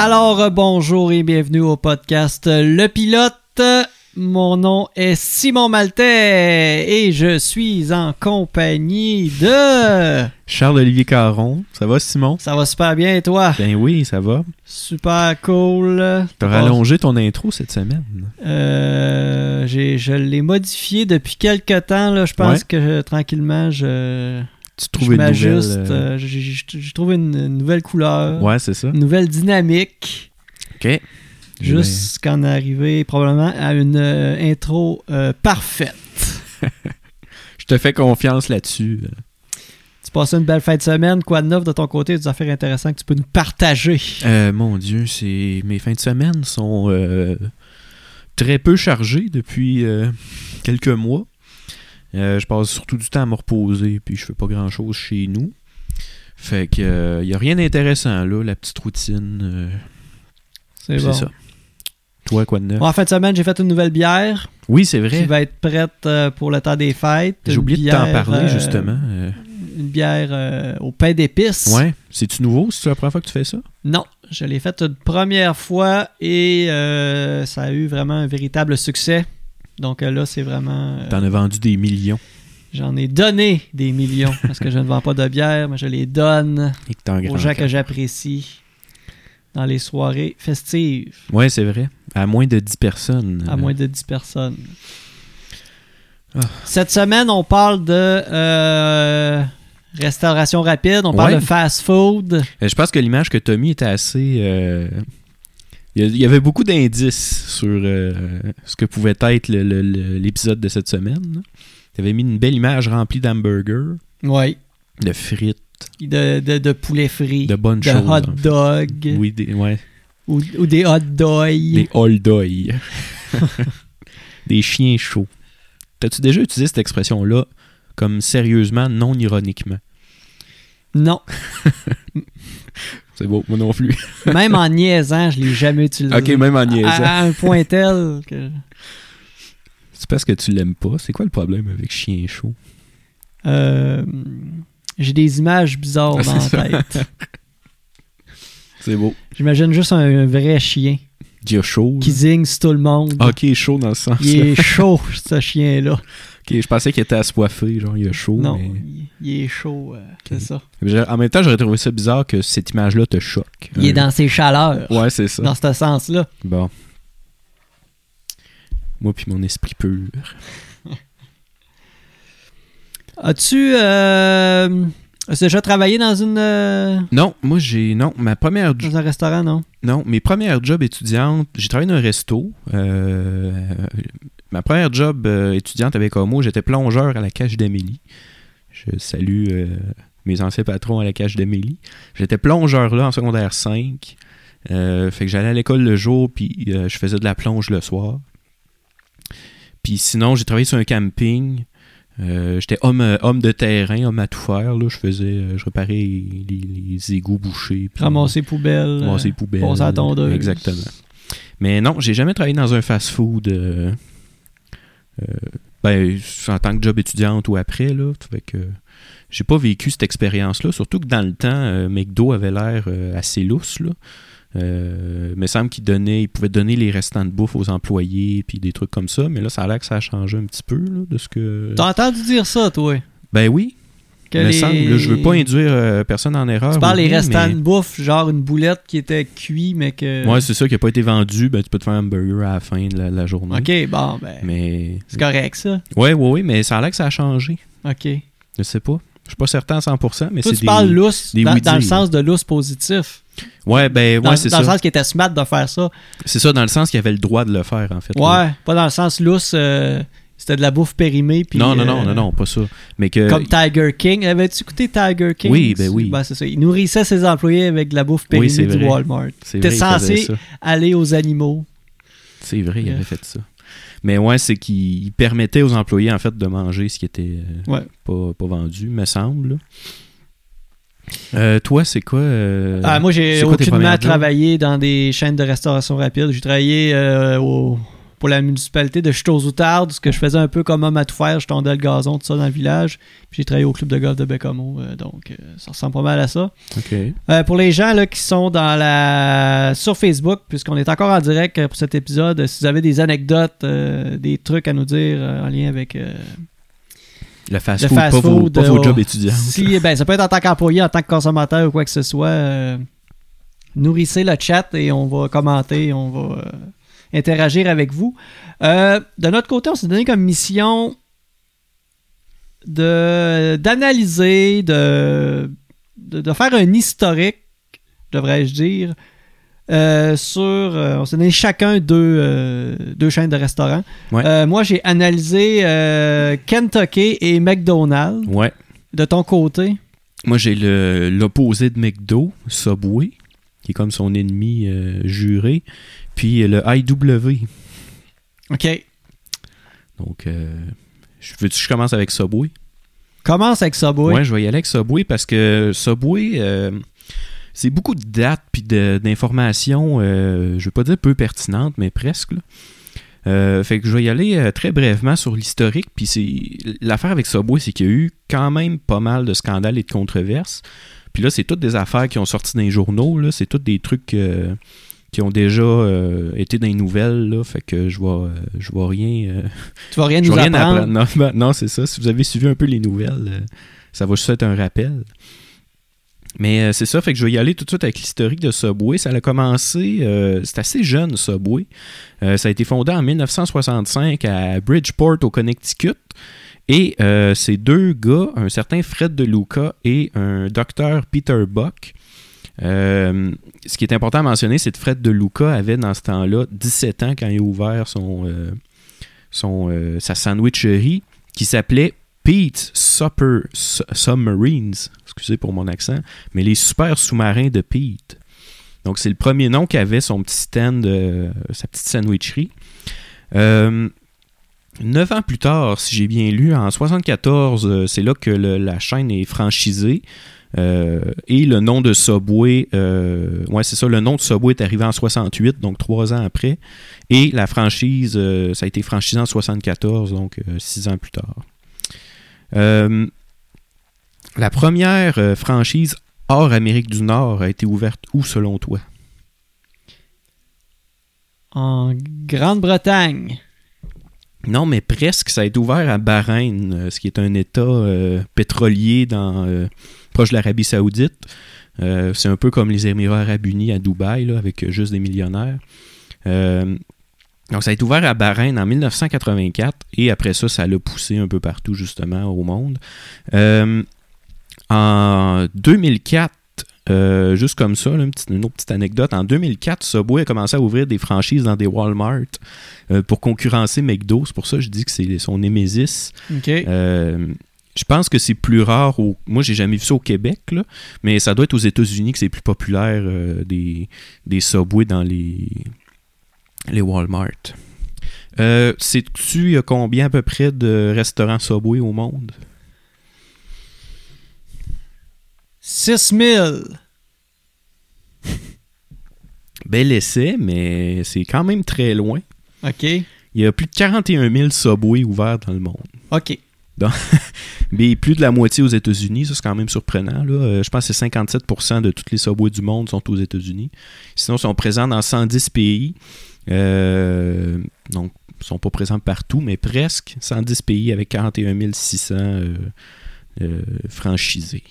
Alors, euh, bonjour et bienvenue au podcast Le Pilote. Mon nom est Simon Maltais et je suis en compagnie de... Charles-Olivier Caron. Ça va, Simon? Ça va super bien et toi? Ben oui, ça va. Super cool. T'as rallongé ton intro cette semaine. Euh, j'ai- je l'ai modifié depuis quelques temps. Là. Je pense Ouais. que euh, tranquillement, je, Tu je trouves une nouvelle... euh, euh, j'ai- trouvé une, nouvelle couleur, Ouais, c'est ça. une nouvelle dynamique. OK. Jusqu'en arriver probablement à une euh, intro euh, parfaite. Je te fais confiance là-dessus. Tu passes une belle fin de semaine. Quoi de neuf de ton côté? Des affaires intéressantes que tu peux nous partager? Euh, mon Dieu, c'est mes fins de semaine sont très peu chargées depuis quelques mois. Euh, je passe surtout du temps à me reposer, puis je fais pas grand-chose chez nous. Fait que il y a rien d'intéressant là, la petite routine. euh, C'est bon. ça. Toi, quoi de neuf? Bon, en fin de semaine, j'ai fait une nouvelle bière Oui, c'est qui vrai. va être prête euh, pour le temps des fêtes. J'ai oublié de t'en parler euh, justement. Euh, Une bière euh, au pain d'épices. ouais, c'est-tu nouveau? C'est la première fois que tu fais ça? Non, je l'ai faite une première fois et euh, ça a eu vraiment un véritable succès. Donc là, c'est vraiment... euh, T'en as vendu des millions J'en ai donné des millions parce que je ne vends pas de bière, mais je les donne aux gens que j'apprécie dans les soirées festives, Ouais, c'est vrai. À moins de 10 personnes. à moins de 10 personnes. Ah. Cette semaine, on parle de euh, restauration rapide, on parle Ouais. de fast food. euh, Je pense que l'image que Tommy était assez. euh, Il y avait beaucoup d'indices sur euh, ce que pouvait être l'épisode de cette semaine. Tu avais mis une belle image remplie d'hamburgers, Oui. de frites, De, de, de poulet frit, de bonnes de choses. hot en fait. dog Oui, des, ouais, ou, ou des hot dogs. des hold-doy. des chiens chauds. T'as-tu déjà utilisé cette expression-là comme sérieusement, non ironiquement? Non, C'est beau, moi non plus. même en niaisant, je l'ai jamais utilisé. ok, même en niaisant. à, un point tel que... C'est parce que tu l'aimes pas. C'est quoi le problème avec chien chaud? Euh, j'ai des images bizarres Ah, dans la ça. tête. C'est beau. J'imagine juste un, un vrai chien a chaud. qui zigne sur tout le monde. Ah, ok, chaud dans le sens. Il est chaud, ce chien-là. Je pensais qu'il était assoiffé, genre il a chaud. Non, mais- il, est chaud, euh, c'est ça. En même temps, j'aurais trouvé ça bizarre que cette image-là te choque. Il est Euh, dans ses chaleurs, Ouais, c'est ça. dans ce sens-là. Bon. Moi puis mon esprit pur. As-tu euh, as-tu déjà travaillé dans une Non, moi j'ai non ma première dans un restaurant, non? non mes premières jobs étudiantes, j'ai travaillé dans un resto. Euh, ma première job euh, étudiante avec Homo, j'étais plongeur à la cage d'Amélie. Je salue euh, mes anciens patrons à la cage d'Amélie. J'étais plongeur là en secondaire 5. Euh, fait que j'allais à l'école le jour, puis je faisais de la plonge le soir. Puis sinon, j'ai travaillé sur un camping. J'étais homme, homme de terrain, homme à tout faire. Là. Je faisais, je réparais les, les égouts bouchés. Ramasser poubelle. ramasser les poubelles. Exactement. Mais non, j'ai jamais travaillé dans un fast-food. Euh, ben, en tant que job étudiante ou après, là. Fait que j'ai pas vécu cette expérience-là. Surtout que dans le temps, euh, McDo avait l'air euh, assez lousse, là. Euh, il me semble qu'il donnait, il pouvait donner les restants de bouffe aux employés puis des trucs comme ça, mais là, ça a l'air que ça a changé un petit peu là, de ce que. T'as entendu dire ça, toi? Ben oui, Que il me les- semble. Là, je veux pas induire euh, personne en erreur. Tu parles des restants mais- de bouffe, genre une boulette qui était cuite, mais que... Ouais, c'est ça qui a pas été vendu. Ben, tu peux te faire un hamburger à la fin de la, la journée. OK, bon, ben, Mais. c'est correct, ça. Ouais, ouais, ouais, mais ça a l'air que ça a changé. OK. Je sais pas. Je suis pas certain à 100%, mais Toi, c'est tu des... parles lousse, dans, dans le sens de lousse positif. Ouais, ben, Dans, ouais, c'est dans ça. le sens qu'il était smart de faire ça. C'est ça, dans le sens qu'il avait le droit de le faire, en fait. là. Ouais, pas dans le sens lousse, euh, c'était de la bouffe périmée. Puis, Non, non, euh, non, non, non, pas ça. Mais que. Comme Tiger King. Avais-tu écouté Tiger King? Oui, ben oui. Ben, c'est ça. Il nourrissait ses employés avec de la bouffe Oui, périmée c'est du. Walmart. C'est T'es censé-. Aller aux animaux. C'est vrai, il avait fait ça. Mais ouais, c'est qu'il il permettait aux employés, en fait, de manger ce qui était euh, Ouais. pas, pas vendu, me semble. Euh, toi, c'est quoi euh, Ah, moi, j'ai aucunement travaillé dans des chaînes de restauration rapide. J'ai travaillé euh, au pour la municipalité de Chute-aux-Outardes, ce que je faisais un peu comme homme à tout faire. Je tondais le gazon, tout ça dans le village. Puis j'ai travaillé au club de golf de Bécamo. euh, donc, euh, ça ressemble pas mal à ça. Euh, pour les gens là, qui sont dans la sur Facebook, puisqu'on est encore en direct pour cet épisode, si vous avez des anecdotes, des trucs à nous dire en lien avec Le fast le food, pas, vos, fast-food, pas vos jobs étudiants. Si, ben, ça peut être en tant qu'employé, en tant que consommateur ou quoi que ce soit. nourrissez le chat et on va commenter, on va interagir avec vous. Euh, de notre côté, on s'est donné comme mission de d'analyser, de, de, de faire un historique, devrais-je dire, euh, sur. euh, on s'est donné chacun deux, euh, deux chaînes de restaurants. Ouais. Moi, j'ai analysé Kentucky et McDonald's. Ouais. De ton côté, Moi, j'ai le- l'opposé de McDo, Subway, qui est comme son ennemi juré. Puis le IW. OK. Donc, euh, je- veux-tu que je commence avec Subway? Commence avec Subway. Ouais, je vais y aller avec Subway parce que Subway, euh, c'est beaucoup de dates puis d'informations, euh, je veux pas dire peu pertinentes, mais presque. là. Euh, fait que je vais y aller euh, très brièvement sur l'historique. Puis c'est l'affaire avec Subway, c'est qu'il y a eu quand même pas mal de scandales et de controverses. Puis là, c'est toutes des affaires qui ont sorti dans les journaux. C'est toutes des trucs euh, qui ont déjà euh, été dans les nouvelles. Là. Fait que je vois, euh, je vois rien. euh, Tu vas rien nous rien apprendre. apprendre. Non, ben, non, c'est ça. Si vous avez suivi un peu les nouvelles, euh, ça va juste être un rappel. Mais c'est ça, fait que je vais y aller tout de suite avec l'historique de Subway. Ça a commencé, c'est assez jeune Subway. Ça a été fondé en 1965 à Bridgeport au Connecticut. Et ces deux gars, un certain Fred De Luca et un docteur Peter Buck, euh, ce qui est important à mentionner, c'est que Fred De Luca avait dans ce temps-là 17 ans quand il a ouvert son, euh, son, euh, sa sandwicherie qui s'appelait Pete's Supper Su- Submarines. Excusez pour mon accent, mais les super sous-marins de Pete. Donc, c'est le premier nom qu'avait son petit stand, sa petite sandwicherie. Neuf ans plus tard, si j'ai bien lu, en 74, euh, c'est là que la chaîne est franchisée. Euh, et le nom de Subway, euh, ouais, c'est ça, le nom de Subway est arrivé en 68, donc trois ans après. Et la franchise, euh, ça a été franchisé en 74, donc six ans plus tard. La première franchise hors Amérique du Nord a été ouverte où selon toi? En Grande-Bretagne. Non, mais presque. Ça a été ouvert à Bahreïn, ce qui est un État euh, pétrolier dans, euh, proche de l'Arabie Saoudite. Euh, c'est un peu comme les Émirats Arabes Unis à Dubaï, là, avec juste des millionnaires. Euh, donc, ça a été ouvert à Bahreïn en 1984 et après ça, ça l'a poussé un peu partout, justement, au monde. Euh, en 2004, euh, juste comme ça, là, une, petite, une autre petite anecdote. En 2004, Subway a commencé à ouvrir des franchises dans des Walmart euh, pour concurrencer McDo. C'est pour ça que je dis que c'est son. Euh, je pense que c'est plus rare. Au... Moi, j'ai jamais vu ça au Québec, là, mais ça doit être aux États-Unis que c'est plus populaire euh, des, des Subway dans les, les Walmart. Euh, Sais-tu il y a combien à peu près de restaurants Subway au monde? 6000. Bel essai, mais c'est quand même très loin. OK. Il y a plus de 41 000 Subway ouverts dans le monde. OK. Mais plus de la moitié aux États-Unis, ça c'est quand même surprenant. Là. Euh, je pense que c'est 57% de toutes les Subway du monde sont aux États-Unis. Sinon, ils sont présents dans 110 pays. Euh, donc, ils sont pas présents partout, mais presque 110 pays avec 41 600 euh, euh, franchisés.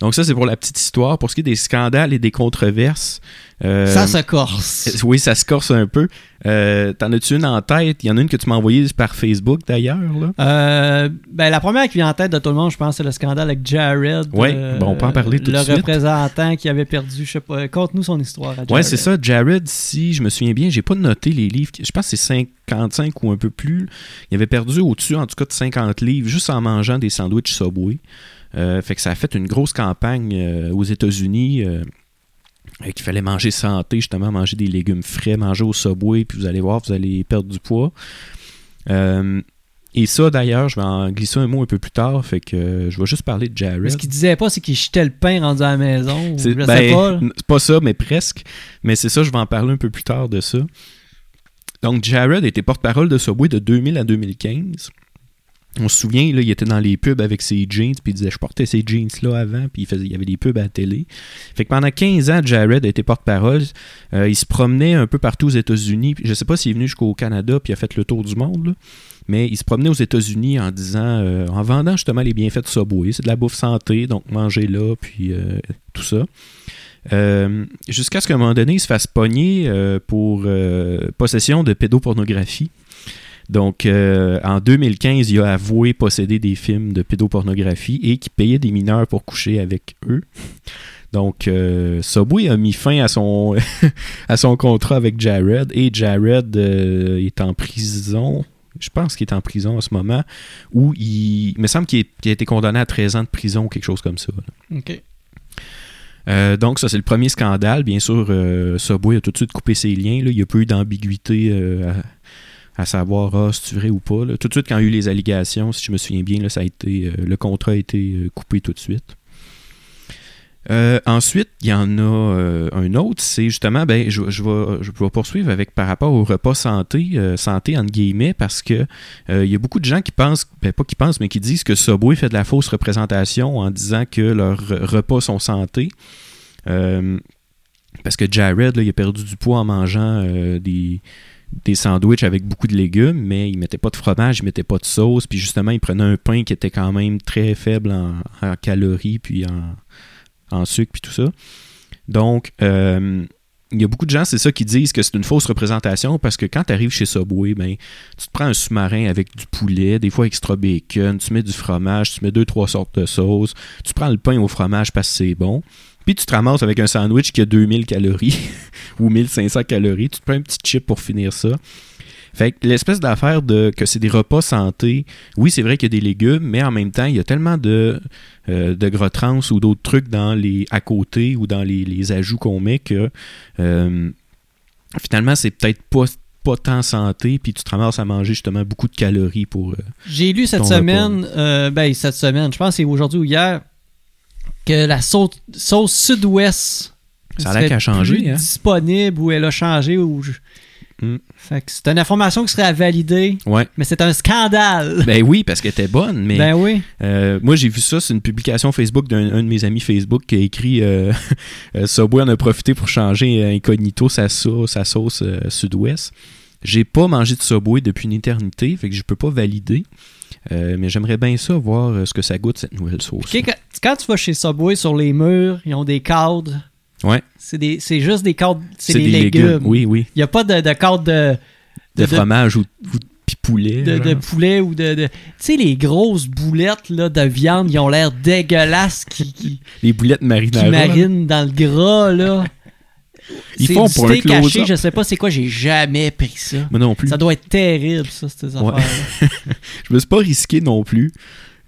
Donc ça, c'est pour la petite histoire. Pour ce qui est des scandales et des controverses... euh, Ça se corse. euh, Oui, ça se corse un peu. Euh, T'en as-tu une en tête? Il y en a une que tu m'as envoyée par Facebook d'ailleurs. Euh, ben, la première qui vient en tête de tout le monde, je pense, c'est le scandale avec Jared. Euh, bon, on peut en parler tout de Le suite. représentant qui avait perdu, je sais pas. Conte-nous son histoire. Jared. c'est ça. Jared, si je me souviens bien, j'ai pas noté les livres. Je pense que c'est 55 ou un peu plus. Il avait perdu au-dessus, en tout cas, de 50 livres juste en mangeant des sandwichs Subway. Fait que ça a fait une grosse campagne aux États-Unis. Euh, qu'il fallait manger santé, justement, manger des légumes frais, manger au Subway, puis vous allez voir, vous allez perdre du poids. Euh, et ça, d'ailleurs, je vais en glisser un mot un peu plus tard, fait que euh, je vais juste parler de Jared. Mais ce qu'il disait pas, c'est qu'il jetait le pain rendu à la maison. ou sais ben, pas. c'est pas ça, mais presque. Mais c'est ça, je vais en parler un peu plus tard de ça. Donc, Jared était porte-parole de Subway de 2000 à 2015. On se souvient, là, il était dans les pubs avec ses jeans, puis il disait Je portais ces jeans-là avant, puis il, faisait, il y avait des pubs à la télé. Fait que pendant 15 ans, Jared a été porte-parole. Euh, il se promenait un peu partout aux États-Unis. Je sais pas s'il est venu jusqu'au Canada, puis a fait le tour du monde, mais il se promenait aux États-Unis en disant, euh, en vendant justement les bienfaits de Subway. C'est de la bouffe santé, donc mangez là, puis euh, tout ça. Jusqu'à ce qu'à un moment donné, il se fasse pogner pour possession de pédopornographie. Donc, euh, en 2015, il a avoué posséder des films de pédopornographie et qu'il payait des mineurs pour coucher avec eux. Donc, euh, Subway a mis fin à son, à son contrat avec Jared et Jared euh, est en prison. Je pense qu'il est en prison en ce moment. Où il, il me semble qu'il a été condamné à 13 ans de prison ou quelque chose comme ça. là. OK. Euh, donc, ça, c'est le premier scandale. Bien sûr, Subway a tout de suite coupé ses liens. Là. Il n'y a pas eu d'ambiguïté à, savoir ah, si c'est vrai ou pas. Tout de suite, quand il y a eu les allégations, si je me souviens bien, ça a été, euh, le contrat a été euh, coupé tout de suite. Euh, ensuite, il y en a un autre, c'est justement, ben, je, vais, poursuivre avec par rapport au repas santé, santé entre guillemets, parce que il y a beaucoup de gens qui pensent, ben, pas qui pensent, mais qui disent que Subway fait de la fausse représentation en disant que leurs repas sont santé. Parce que Jared, là, il a perdu du poids en mangeant des, des sandwichs avec beaucoup de légumes, mais il mettait pas de fromage, il mettait pas de sauce, puis justement, il prenait un pain qui était quand même très faible en, calories, puis en, en sucre, puis tout ça. Donc, euh, il y a beaucoup de gens, c'est ça, qui disent que c'est une fausse représentation parce que quand tu arrives chez Subway, ben, tu te prends un sous-marin avec du poulet, des fois extra bacon, tu mets du fromage, tu mets deux, trois sortes de sauces, tu prends le pain au fromage parce que c'est bon, puis tu te ramasses avec un sandwich qui a 2000 calories ou 1500 calories, tu te prends un petit chip pour finir ça. Fait que l'espèce d'affaire de que c'est des repas santé, oui, c'est vrai qu'il y a des légumes, mais en même temps, il y a tellement de, euh, de gras trans ou d'autres trucs dans les à côté ou dans les, les ajouts qu'on met que euh, finalement, c'est peut-être pas, pas tant santé, puis tu te ramasses à manger justement beaucoup de calories pour. euh, J'ai lu cette semaine, euh, ben cette semaine, je pense que c'est aujourd'hui ou hier, que la sauce, sauce sud-ouest Ça a l'air changé, hein? disponible ou elle a changé ou je- Mm. C'est une information qui serait à valider, Ouais. mais c'est un scandale. Ben oui, parce qu'elle était bonne, mais. Ben oui. Euh, moi, j'ai vu ça, c'est une publication Facebook d'un un de mes amis Facebook qui a écrit euh, euh, Subway en a profité pour changer euh, incognito sa sauce, sa sauce euh, sud-ouest. J'ai pas mangé de Subway depuis une éternité, fait que je peux pas valider. Mais j'aimerais bien ça, voir ce que ça goûte, cette nouvelle sauce. Quand, tu vas chez Subway sur les murs, ils ont des cadres. Ouais, C'est des- c'est juste des cadres, c'est des, des légumes. légumes. Oui, oui. Il n'y a pas de, de cadre de, De, de- fromage ou, ou poulet. de, poulet ou de. de- Tu sais, les grosses boulettes là, de viande, ils ont l'air dégueulasses qui, qui, Les boulettes qui marinara. marinent dans le gras. là. Ils font pour un close-up. je sais pas c'est quoi, j'ai jamais pris ça. Moi non plus. Ça doit être terrible, ça, ces Ouais. affaires-là. Je me suis pas risqué non plus.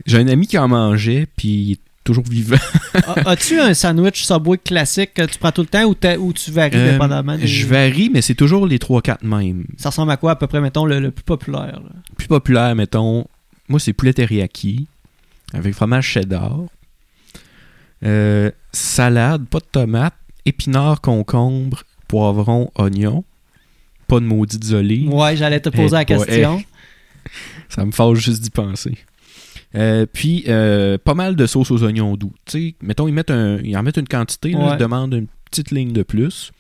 J'ai un ami qui en mangeait, puis toujours vivant. A- As-tu un sandwich Subway classique que tu prends tout le temps ou, tu varies Euh, dépendamment des- Je varie, mais c'est toujours les 3-4 mêmes. Ça ressemble à quoi, à peu près, mettons, le, le plus populaire? là? Plus populaire, mettons, moi c'est poulet teriyaki avec fromage cheddar, euh, salade, pas de tomate, épinards, concombre, poivron, oignon, pas de maudites olives. Ouais, j'allais te poser Eh, la question. Ça me fâche juste d'y penser. Euh, puis, euh, pas mal de sauce aux oignons doux. Tu sais, mettons, ils, mettent un, ils en mettent une quantité, là, Ouais. je demande une petite ligne de plus.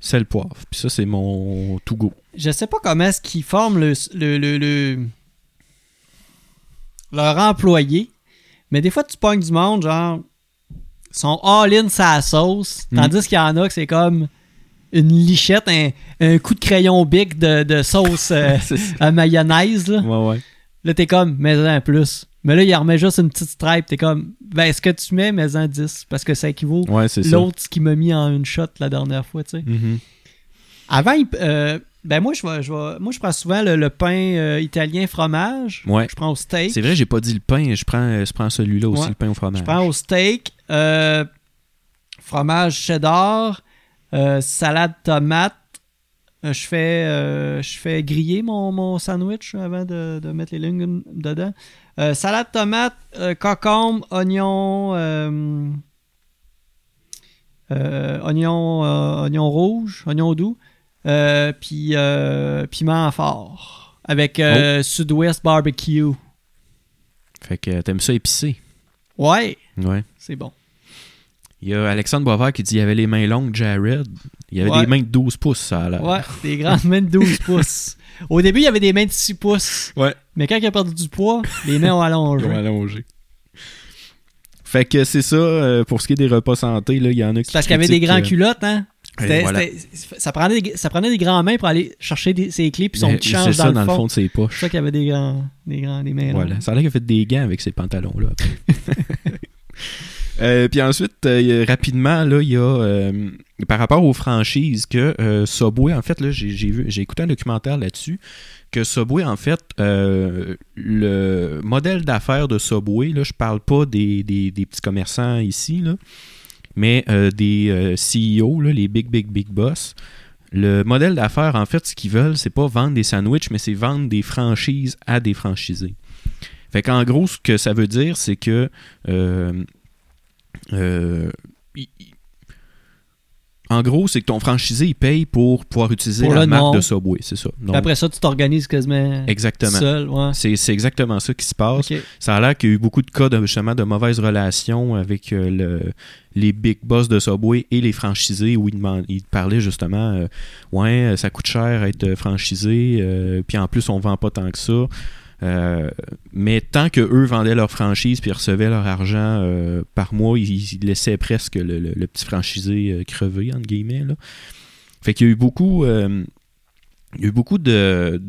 Sel, poivre. Puis ça, c'est mon to go. Je sais pas comment est-ce qu'ils forment le, le, le- le- leur employé, mais des fois, tu pognes du monde, genre, ils sont all-in sa sauce, Mhm. tandis qu'il y en a que c'est comme une lichette, un, un coup de crayon bic de, de sauce euh, C'est à mayonnaise, là. Ouais, ouais. Là, t'es comme, mets-en plus. Mais là, il remet juste une petite stripe. T'es comme, ben, est-ce que tu mets, mets-en 10? Parce que ça équivaut Ouais, l'autre ce qui m'a mis en une shot la dernière fois, tu sais. Mhm. Avant, il- euh, ben moi, je vais, je vais- moi, je prends souvent le, le pain euh, italien fromage. Ouais. Je prends au steak. C'est vrai, j'ai pas dit le pain. Je prends, je prends celui-là aussi, Ouais. le pain au fromage. Je prends au steak, euh, fromage cheddar, salade tomate. Je fais je fais griller mon, mon sandwich avant de, de mettre les légumes dedans. Euh, salade tomate, euh, concombre, oignon, euh, euh, oignon, oignon rouge, oignon doux, puis piment fort. Avec euh, Sud-Ouest Barbecue. Fait que t'aimes ça épicé. Ouais, Ouais. c'est bon. Il y a Alexandre Boisvert qui dit il y avait les mains longues, Jared. Il y avait Ouais. des mains de 12 pouces, ça l'air. Ouais, des grandes mains de 12 pouces. Au début, il y avait des mains de 6 pouces. Ouais. Mais quand il a perdu du poids, les mains ont allongé. Ils ont allongé. Fait que c'est ça, euh, pour ce qui est des repas santé, là, il y en a qui. C'est parce qu'il y avait des grands euh, culottes, hein? C'était- voilà. ça, prenait des, ça prenait des grands mains pour aller chercher des- ses clés puis son petit C'est change ça, dans, dans le fond. de ses C'est poches. ça qu'il y avait des grands, des grands, des mains Voilà. Ça a l'air qu'il a fait des gants avec ces pantalons-là. après. Euh, puis ensuite, euh, rapidement, là, il y a euh, par rapport aux franchises que Subway, en fait, là, j'ai j'ai j'ai écouté un documentaire là-dessus, que Subway, en fait, le modèle d'affaires de Subway, là, je parle pas des, des- des petits commerçants ici, là, mais des CEO, là, les big, big, big boss. Le modèle d'affaires, en fait, ce qu'ils veulent, c'est pas vendre des sandwichs, mais c'est vendre des franchises à des franchisés. Fait qu'en gros, ce que ça veut dire, c'est que euh, il- il- en gros, c'est que ton franchisé, il paye pour pouvoir utiliser Pour la marque nom. de Subway, c'est ça. Donc, après ça, tu t'organises quasiment exactement. seul. Ouais. C'est c'est exactement ça qui se passe. Ok. Ça a l'air qu'il y a eu beaucoup de cas de, justement de mauvaises relations avec euh, le- les big boss de Subway et les franchisés où ils, ils parlaient justement euh, Ouais, ça coûte cher être franchisé, euh, puis en plus on vend pas tant que ça. Euh, mais tant que eux vendaient leur franchise puis recevaient leur argent euh, par mois, ils, laissaient presque le, petit franchisé euh, crever, entre guillemets. Là. Fait qu'il y a eu beaucoup. il y a eu beaucoup de-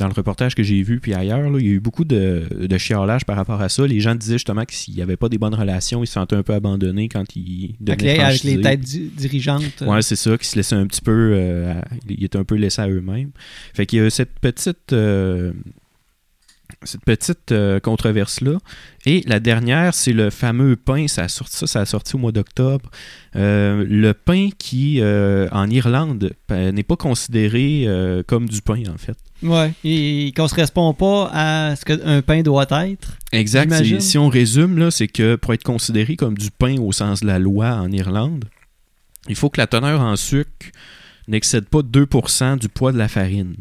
dans le reportage que j'ai vu puis ailleurs, là, il y a eu beaucoup de, de chiolage par rapport à ça. Les gens disaient justement que s'il n'y avait pas des bonnes relations, ils se sentaient un peu abandonnés quand ils Avec les, avec les têtes di- dirigeantes. Ouais, c'est ça, qui se laissaient un petit peu. euh, à- ils étaient un peu laissés à eux-mêmes. Fait qu'il y a cette petite. euh, cette petite euh, controverse-là. Et la dernière, c'est le fameux pain. Ça a sorti, ça, ça a sorti au mois d'octobre. Euh, le pain qui, euh, en Irlande, n'est pas considéré comme du pain, en fait. Ouais. Et, et qu'on se correspond pas à ce qu'un pain doit être. Exact. Si on résume, là, c'est que pour être considéré comme du pain au sens de la loi en Irlande, il faut que la teneur en sucre n'excède pas 2% du poids de la farine.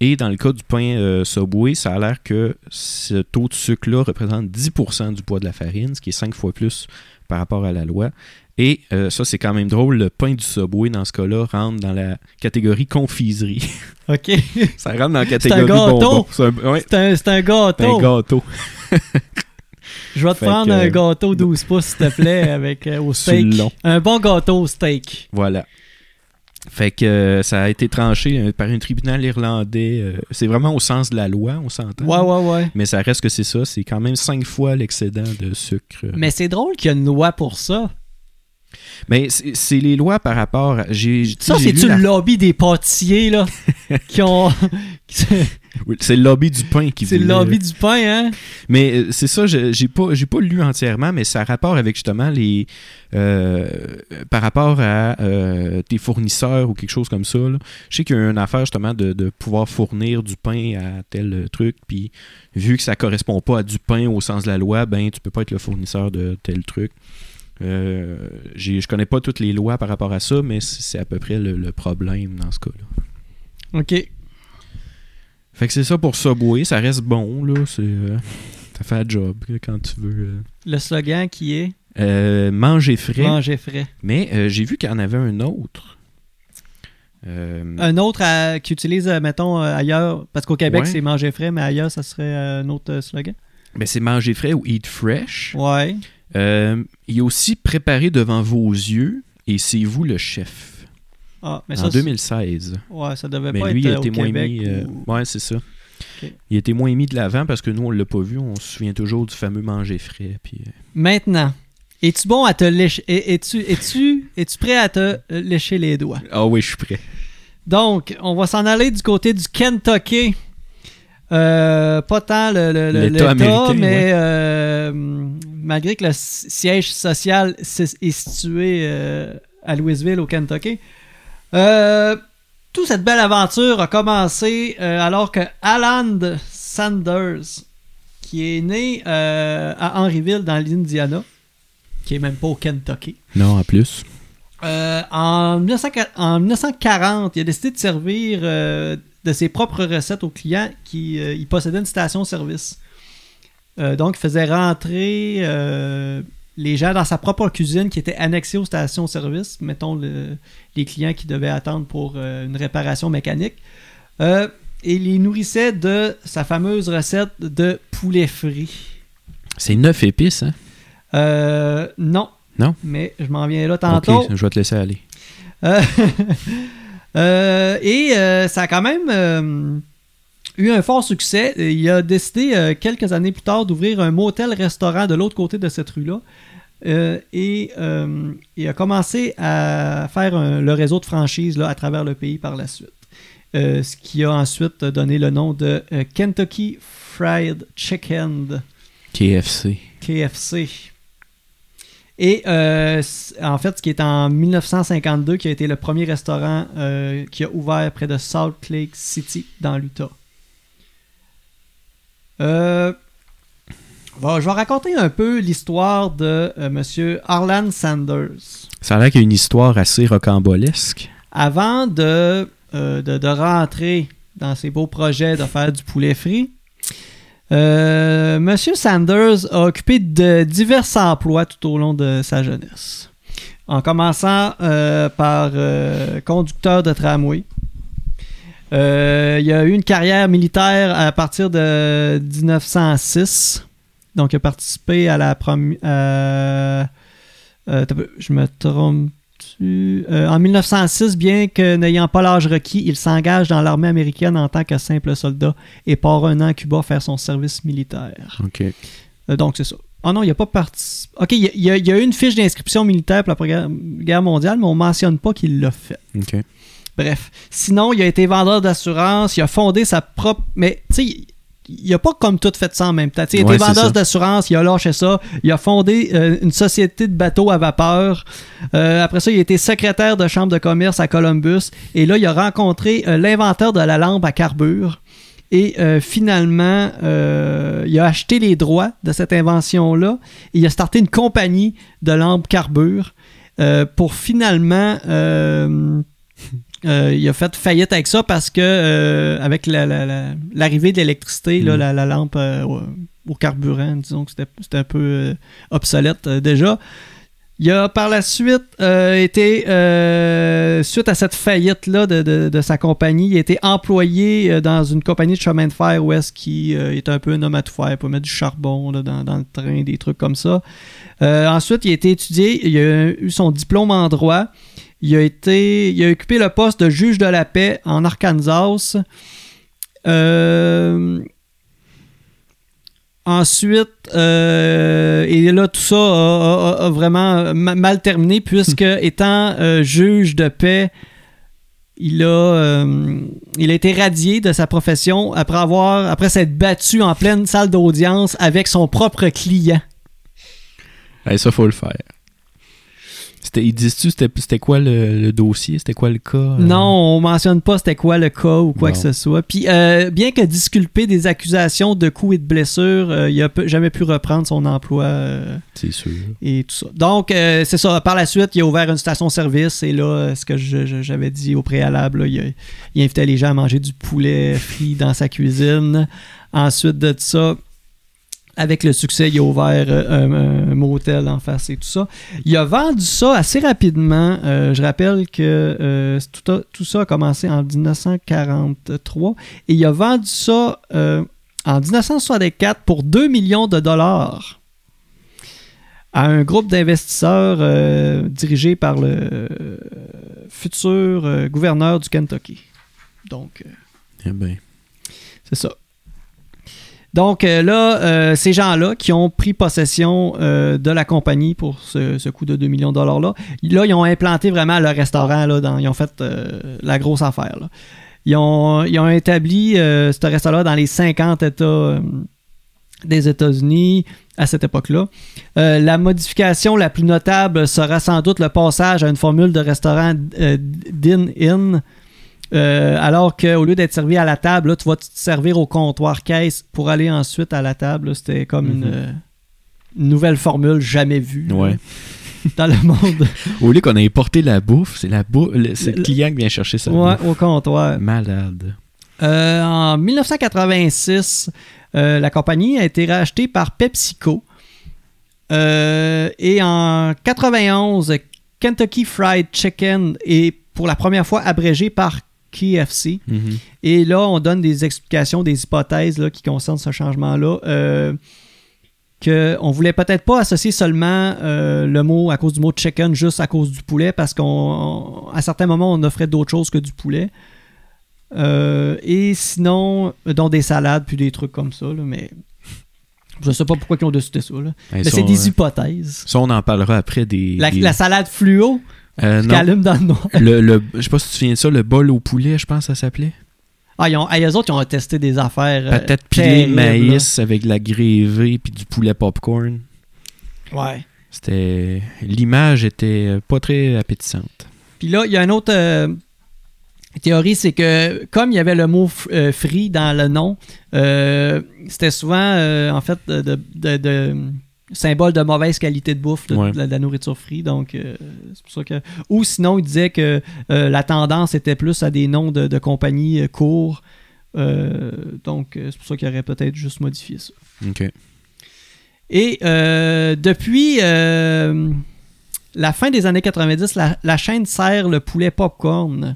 Et dans le cas du pain euh, Subway, ça a l'air que ce taux de sucre-là représente 10% du poids de la farine, ce qui est 5 fois plus par rapport à la loi. Et euh, ça, c'est quand même drôle, le pain du Subway, dans ce cas-là, rentre dans la catégorie confiserie. OK. ça rentre dans la un catégorie gâteau. bonbon. C'est un, ouais, c'est un, c'est un un gâteau. gâteau. Je vais te Fait prendre que- un gâteau 12 pouces, s'il te plaît, avec, euh, au steak. long. Un bon gâteau au steak. Voilà. Fait que euh, ça a été tranché euh, par un tribunal irlandais. euh, c'est vraiment au sens de la loi, on s'entend. Ouais, ouais, ouais. Mais ça reste que c'est ça. C'est quand même cinq fois l'excédent de sucre. Mais c'est drôle qu'il y a une loi pour ça. Mais c'est les lois par rapport. à- J'ai, Ça, c'est-tu la- le lobby des pâtissiers, là? qui ont. C'est Oui, C'est le lobby du pain qui c'est le lobby du pain, hein? Mais euh, c'est ça, je- j'ai pas, j'ai pas lu entièrement, mais ça a rapport avec justement les. euh, par rapport à euh, tes fournisseurs ou quelque chose comme ça. là. Je sais qu'il y a une affaire justement de, de pouvoir fournir du pain à tel truc, puis vu que ça correspond pas à du pain au sens de la loi, ben tu peux pas être le fournisseur de tel truc. Euh, je connais pas toutes les lois par rapport à ça, mais c'est à peu près le, le problème dans ce cas-là. OK. Fait que c'est ça pour Subway, ça reste bon, là. C'est, euh, ça fait un job quand tu veux. euh. Le slogan qui est? Euh, manger frais. manger frais. Mais j'ai vu qu'il y en avait un autre. Un autre qui utilise, mettons, ailleurs, parce qu'au Québec, Ouais. c'est manger frais, mais ailleurs, ça serait un autre slogan? ben, c'est manger frais ou eat fresh. Ouais. Euh, il a aussi préparé devant vos yeux et c'est vous le chef. Ah, mais en ça, c'est- 2016. ouais, ça devait Mais pas lui, être il a été au moins Québec. mis. euh, ou- Ouais, c'est ça. Il a été moins mis de l'avant parce que nous, on l'a pas vu. On se souvient toujours du fameux manger frais. Puis, euh, Maintenant, es-tu bon à te lécher... es- Es-tu es-tu es-tu prêt à te euh, lécher les doigts? Ah oui, je suis prêt. Donc, on va s'en aller du côté du Kentucky. Euh, pas tant le, le- L'État l'État, mais ouais. euh, malgré que le si- siège social est situé euh, à Louisville, au Kentucky. Toute cette belle aventure a commencé alors que Alan Sanders, qui est né à Henryville, dans l'Indiana, qui est même pas au Kentucky, Non, en plus. En, 1940, en 1940, il a décidé de servir de ses propres recettes aux clients qui euh, il possédait une station-service. Euh, donc, il faisait rentrer euh, les gens dans sa propre cuisine qui était annexée aux stations-service. Mettons le- les clients qui devaient attendre pour euh, une réparation mécanique. Et il les nourrissait de sa fameuse recette de poulet frit. C'est neuf épices, hein? Non. Non? Mais je m'en viens là tantôt. Ok, je vais te laisser aller. Euh, et euh, ça a quand même euh, eu un fort succès. Il a décidé euh, quelques années plus tard d'ouvrir un motel-restaurant de l'autre côté de cette rue-là. Euh, et euh, il a commencé à faire un- le réseau de franchises là, à travers le pays par la suite. Ce qui a ensuite donné le nom de Kentucky Fried Chicken. KFC. KFC. Et euh, en fait, ce qui est en 1952, qui a été le premier restaurant euh, qui a ouvert près de Salt Lake City, dans l'Utah. Euh, bon, je vais raconter un peu l'histoire de euh, Monsieur Harlan Sanders. Ça a l'air qu'il y a une histoire assez rocambolesque. Avant de, euh, de, de rentrer dans ses beaux projets de faire du poulet frit, euh, Monsieur Sanders a occupé de divers emplois tout au long de sa jeunesse. En commençant euh, par euh, conducteur de tramway. Il a eu une carrière militaire à partir de 1906. Donc, il a participé à la première. je me trompe. En 1906, bien que n'ayant pas l'âge requis, il s'engage dans l'armée américaine en tant que simple soldat et part un an à Cuba faire son service militaire. OK. Euh, donc, c'est ça. Ah non, il n'y a pas parti. Ok, il y y, y a eu une fiche d'inscription militaire pour la Première Guerre mondiale, mais on mentionne pas qu'il l'a fait. OK. Bref. Sinon, il a été vendeur d'assurance, il a fondé sa propre. Mais, tu sais, il a pas comme tout fait ça en même temps. Il Ouais, c'est vendeur d'assurance, il a lâché ça, il a fondé euh, une société de bateaux à vapeur. Euh, après ça, il a été secrétaire de chambre de commerce à Columbus. Et là, il a rencontré euh, l'inventeur de la lampe à carbure. Et finalement, il a acheté les droits de cette invention-là. Et il a starté une compagnie de lampes carbure pour finalement. Euh, il a fait faillite avec ça parce que euh, avec la- la- la- l'arrivée de l'électricité, Mm. la, la lampe euh, au, carburant, disons que c'était un peu obsolète déjà. Il a par la suite été, suite à cette faillite-là de, de- de sa compagnie, il a été employé dans une compagnie de chemin de fer où est-ce qui est un peu un homme à tout faire pour mettre du charbon là, dans, dans le train, des trucs comme ça. Ensuite, il a été étudié, il a eu son diplôme en droit. Il a été, il a occupé le poste de juge de la paix en Arkansas. Euh, ensuite, euh, et là, tout ça a, a- a vraiment ma- mal terminé puisque, étant euh, juge de paix, il a, il a été radié de sa profession après avoir, après s'être battu en pleine salle d'audience avec son propre client. Hey, ça, faut le faire. Ils disent-tu c'était, quoi le, le dossier? C'était quoi le cas? euh? Non, on mentionne pas c'était quoi le cas ou quoi que ce soit. Puis, euh, bien que disculpé des accusations de coups et de blessures, euh, il a peu- jamais pu reprendre son emploi C'est sûr. et tout ça. Donc, c'est ça. Par la suite, il a ouvert une station-service et là, ce que j'avais dit au préalable, là, il, a- il invitait les gens à manger du poulet frit dans sa cuisine. Ensuite de ça, avec le succès, il a ouvert euh, un, un motel en face et tout ça. Il a vendu ça assez rapidement. Euh, je rappelle que euh, tout, a- tout ça a commencé en 1943 et il a vendu ça euh, en 1964 pour 2 millions de dollars à un groupe d'investisseurs dirigé par le futur gouverneur du Kentucky. Donc, Eh ben. c'est ça. Donc euh, là, euh, ces gens-là qui ont pris possession euh, de la compagnie pour ce, ce coût de 2 millions de dollars-là, là, ils ont implanté vraiment le restaurant, là, dans, ils ont fait la grosse affaire. Ils, ont, établi ce restaurant dans les 50 États des États-Unis à cette époque-là. La modification la plus notable sera sans doute le passage à une formule de restaurant din-in, euh, alors qu'au lieu d'être servi à la table, là, tu vas te servir au comptoir caisse pour aller ensuite à la table. C'était comme une, Mhm. euh, une nouvelle formule jamais vue. là. Dans le monde. Au lieu qu'on ait porté la bouffe, c'est la bouffe, le- c'est le Le- client qui vient chercher ça. Ouais, au comptoir. Malade. Euh, en 1986, euh, la compagnie a été rachetée par PepsiCo. Et en 91, Kentucky Fried Chicken est pour la première fois abrégé par KFC. Mhm. Et là, on donne des explications, des hypothèses là, qui concernent ce changement-là. Euh, que on voulait peut-être pas associer seulement euh, le mot à cause du mot chicken juste à cause du poulet parce qu'on à certains moments on offrait d'autres choses que du poulet. Euh, et sinon, euh, dont des salades puis des trucs comme ça. là, mais je sais pas pourquoi ils ont décidé ça. là. Hey, Mais c'est des hypothèses. Ça, on en parlera après des. La, des- la salade fluo Euh, non. allume dans le noir. le, le- je sais pas si tu te souviens de ça, le bol au poulet, je pense que ça s'appelait. Ah, ils ont, ah, eux autres, ils ont testé des affaires. euh, Patate pilée, terribles, maïs avec de la grévée puis du poulet popcorn. Ouais. C'était. L'image était pas très appétissante. Puis là, il y a une autre euh, théorie, c'est que comme il y avait le mot f- euh, free dans le nom, euh, c'était souvent, euh, en fait, de, de- de- de- symbole de mauvaise qualité de bouffe, de, Ouais. de la, de la nourriture free. Donc, euh, c'est pour ça que. Ou sinon, il disait que euh, la tendance était plus à des noms de, de compagnies euh, courts. Donc, c'est pour ça qu'il aurait peut-être juste modifié ça. OK. Et depuis la fin des années 90, la, la chaîne sert le poulet popcorn.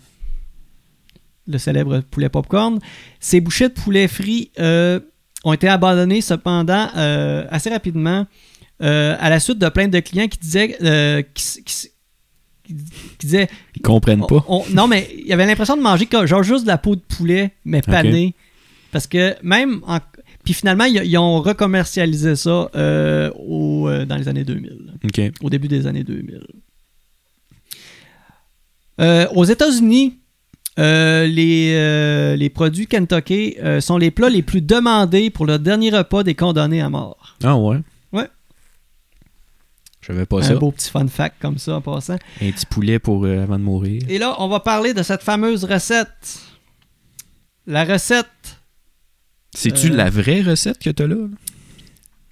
Le célèbre poulet popcorn. Ces bouchées de poulet frit ont été abandonnées cependant euh, assez rapidement euh, à la suite de plaintes de clients qui disaient euh, qui, disaient Ils comprennent pas. on- on- non, mais il y avait l'impression de manger genre juste de la peau de poulet, mais panée. Parce que même en- Puis finalement, ils, ils ont recommercialisé ça euh, au, dans les années 2000, OK. au début des années 2000. Euh, aux États-Unis, euh, les, euh, les produits Kentucky euh, sont les plats les plus demandés pour le dernier repas des condamnés à mort. Ah ouais? Ouais. Je savais pas Un ça. beau petit fun fact comme ça en passant. Un petit poulet pour avant de mourir. Et là, on va parler de cette fameuse recette. La recette C'est-tu la vraie recette que t'as là? là?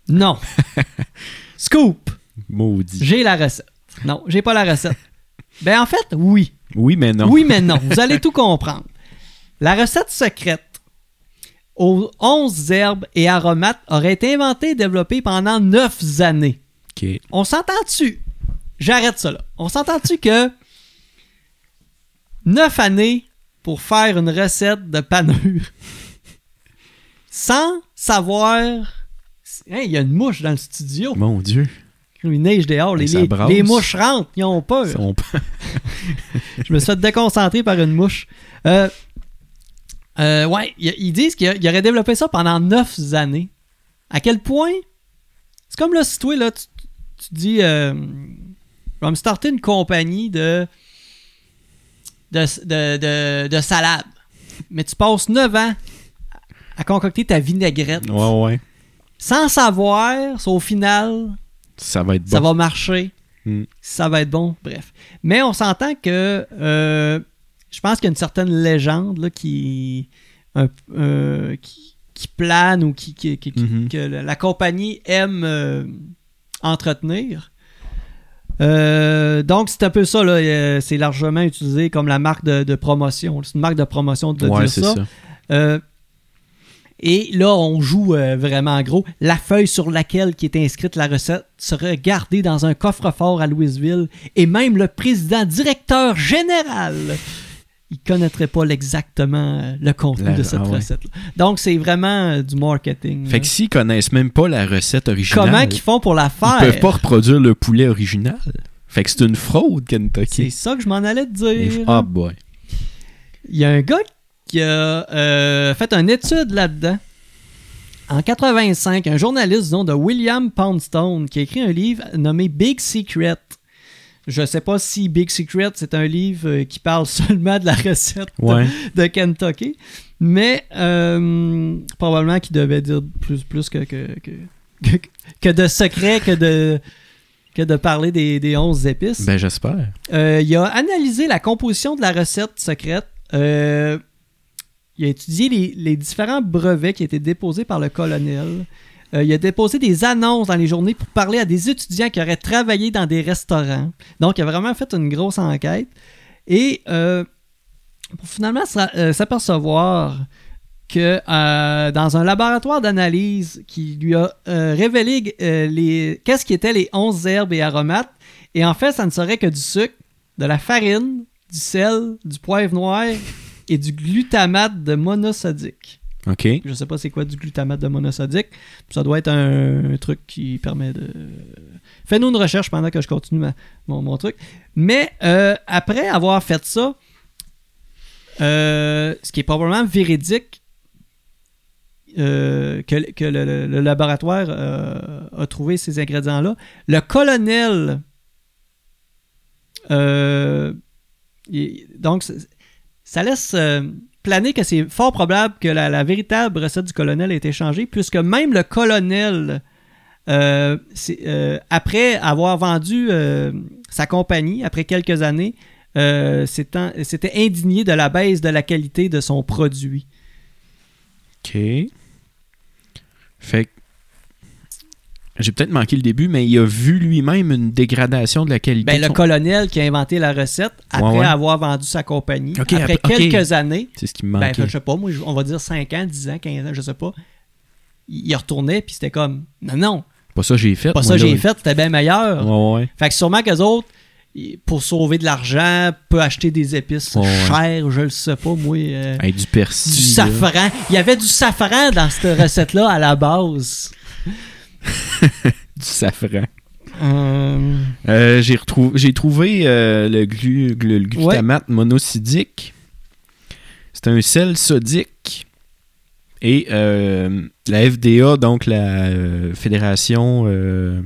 Non. Scoop. Maudit. J'ai la recette. Non, j'ai pas la recette. Ben en fait, oui. Oui, mais non. Oui, mais non. Vous allez tout comprendre. La recette secrète aux 11 herbes et aromates aurait été inventée et développée pendant 9 années. OK. On s'entend-tu? J'arrête ça là. On s'entend-tu que 9 années pour faire une recette de panure sans savoir. Hein, Il y a une mouche dans le studio. Mon Dieu. Il neige dehors. Les, les- mouches rentrent. Ils ont peur. On- Je me suis fait déconcentrer par une mouche. Euh, euh, ouais, ils ils disent qu'il aurait développé ça pendant 9 années. À quel point C'est comme là, si toi, là, tu, tu dis euh, Je vais me starter une compagnie de, de, de, de, de salade. Mais tu passes 9 ans à concocter ta vinaigrette Ouais, ouais. sans savoir si au final Ça va être bon. ça va marcher, Mm. ça va être bon, bref. Mais on s'entend que euh, je pense qu'il y a une certaine légende là, qui, un- euh, qui, qui plane ou qui, qui- qui- qui- Mhm. que la la compagnie aime euh, entretenir. Euh, donc, c'est un peu ça, euh, c'est largement utilisé comme la marque de, de promotion. C'est une marque de promotion de ouais, dire ça. ça. Euh, et là, on joue euh, vraiment gros. La feuille sur laquelle qui est inscrite la recette sera gardée dans un coffre-fort à Louisville. Et même le président directeur général, il connaîtrait pas exactement euh, le contenu La- de cette ah ouais. recette. Donc, c'est vraiment euh, du marketing. Fait là. que s'ils connaissent même pas la recette originale, Comment qu'ils font pour la ils faire? peuvent pas reproduire le poulet original. Fait que c'est une fraude, C'est Kentucky. ça que je m'en allais te dire. Ah, boy. Il y a un gars qui a euh, fait une étude là-dedans. En 85, un journaliste du nom de William Poundstone qui a écrit un livre nommé Big Secret. Je sais pas si Big Secret c'est un livre euh, qui parle seulement de la recette de- Ouais. de Kentucky, mais euh, probablement qu'il devait dire plus, plus que, que, que, que- de secrets que de, que de parler des, des 11 épices. Ben, j'espère. Euh, il a analysé la composition de la recette secrète. Euh, il a étudié les, différents brevets qui étaient déposés par le colonel. euh, il a déposé des annonces dans les journées pour parler à des étudiants qui auraient travaillé dans des restaurants. Donc, il a vraiment fait une grosse enquête. Et euh, pour finalement euh, s'apercevoir que dans un laboratoire d'analyse qui lui a révélé les qu'est-ce qui étaient les 11 herbes et aromates, et en fait, ça ne serait que du sucre, de la farine, du sel, du poivre noir et du glutamate de monosodique. OK. Je sais pas c'est quoi du glutamate de monosodique. Ça doit être un, un truc qui permet de. Fais-nous une recherche pendant que je continue ma- mon, mon truc. Mais euh, après avoir fait ça, euh, ce qui est probablement véridique, euh, que, que le, le- le laboratoire a trouvé ces ingrédients-là, le colonel. donc, ça laisse euh, planer que c'est fort probable que la, véritable recette du colonel a été changée, puisque même le colonel, euh, euh, après avoir vendu sa compagnie, après quelques années, s'était indigné de la baisse de la qualité de son produit. OK. Fait que j'ai peut-être manqué le début, mais il a vu lui-même une dégradation de la qualité. Ben, de le colonel qui a inventé la recette, après Ouais, ouais. avoir vendu sa compagnie, après quelques années, C'est ce qui me ben, je sais pas, moi, on va dire 5 ans, 10 ans, 15 ans, je sais pas, il retournait, puis c'était comme, non, non, Pas ça j'ai fait. pas ça j'ai fait, c'était bien meilleur. Ouais. Fait que sûrement qu'eux autres, pour sauver de l'argent, peuvent acheter des épices ouais. chères, je le sais pas, moi. euh, Hey, du persil. du là. safran. Il y avait du safran dans cette recette-là à la base. Du safran. Euh, Euh, j'ai trouvé euh, le, glu- le glutamate monosidique. C'est un sel sodique. Et la FDA, donc la fédération, je me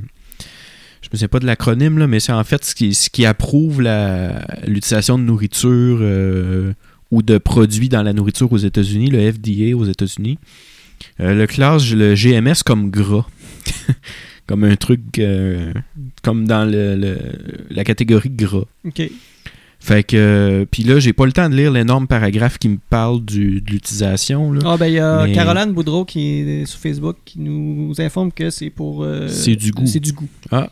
souviens pas de l'acronyme, là, mais c'est en fait ce qui, ce qui approuve la- l'utilisation de nourriture ou de produits dans la nourriture aux États-Unis, le FDA aux États-Unis. Le classe le GMS comme gras. comme un truc euh, comme dans le, le- la catégorie gras. ok. Fait que euh, puis là, j'ai pas le temps de lire l'énorme paragraphe qui me parle du, de l'utilisation là. Ah, ben, il y a Mais- Caroline Boudreau qui est sur Facebook qui nous informe que c'est pour. euh, C'est du goût. C'est du goût. Ah.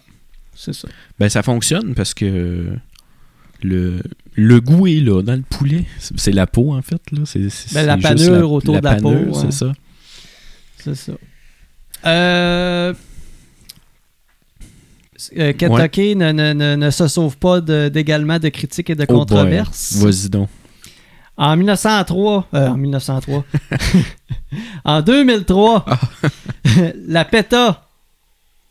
C'est ça. Ben ça fonctionne parce que le, le goût est là dans le poulet. C'est la peau en fait là. C'est, c'est- Ben, la c'est panure autour de la peau, ouais. C'est ça. C'est ça. Euh. euh, Kentucky ne, ne- ne- ne se sauve pas d'également de critiques et de Oh controverses. Vas-y donc. En 1903, euh, en 1903, en 2003, Ah. la PETA,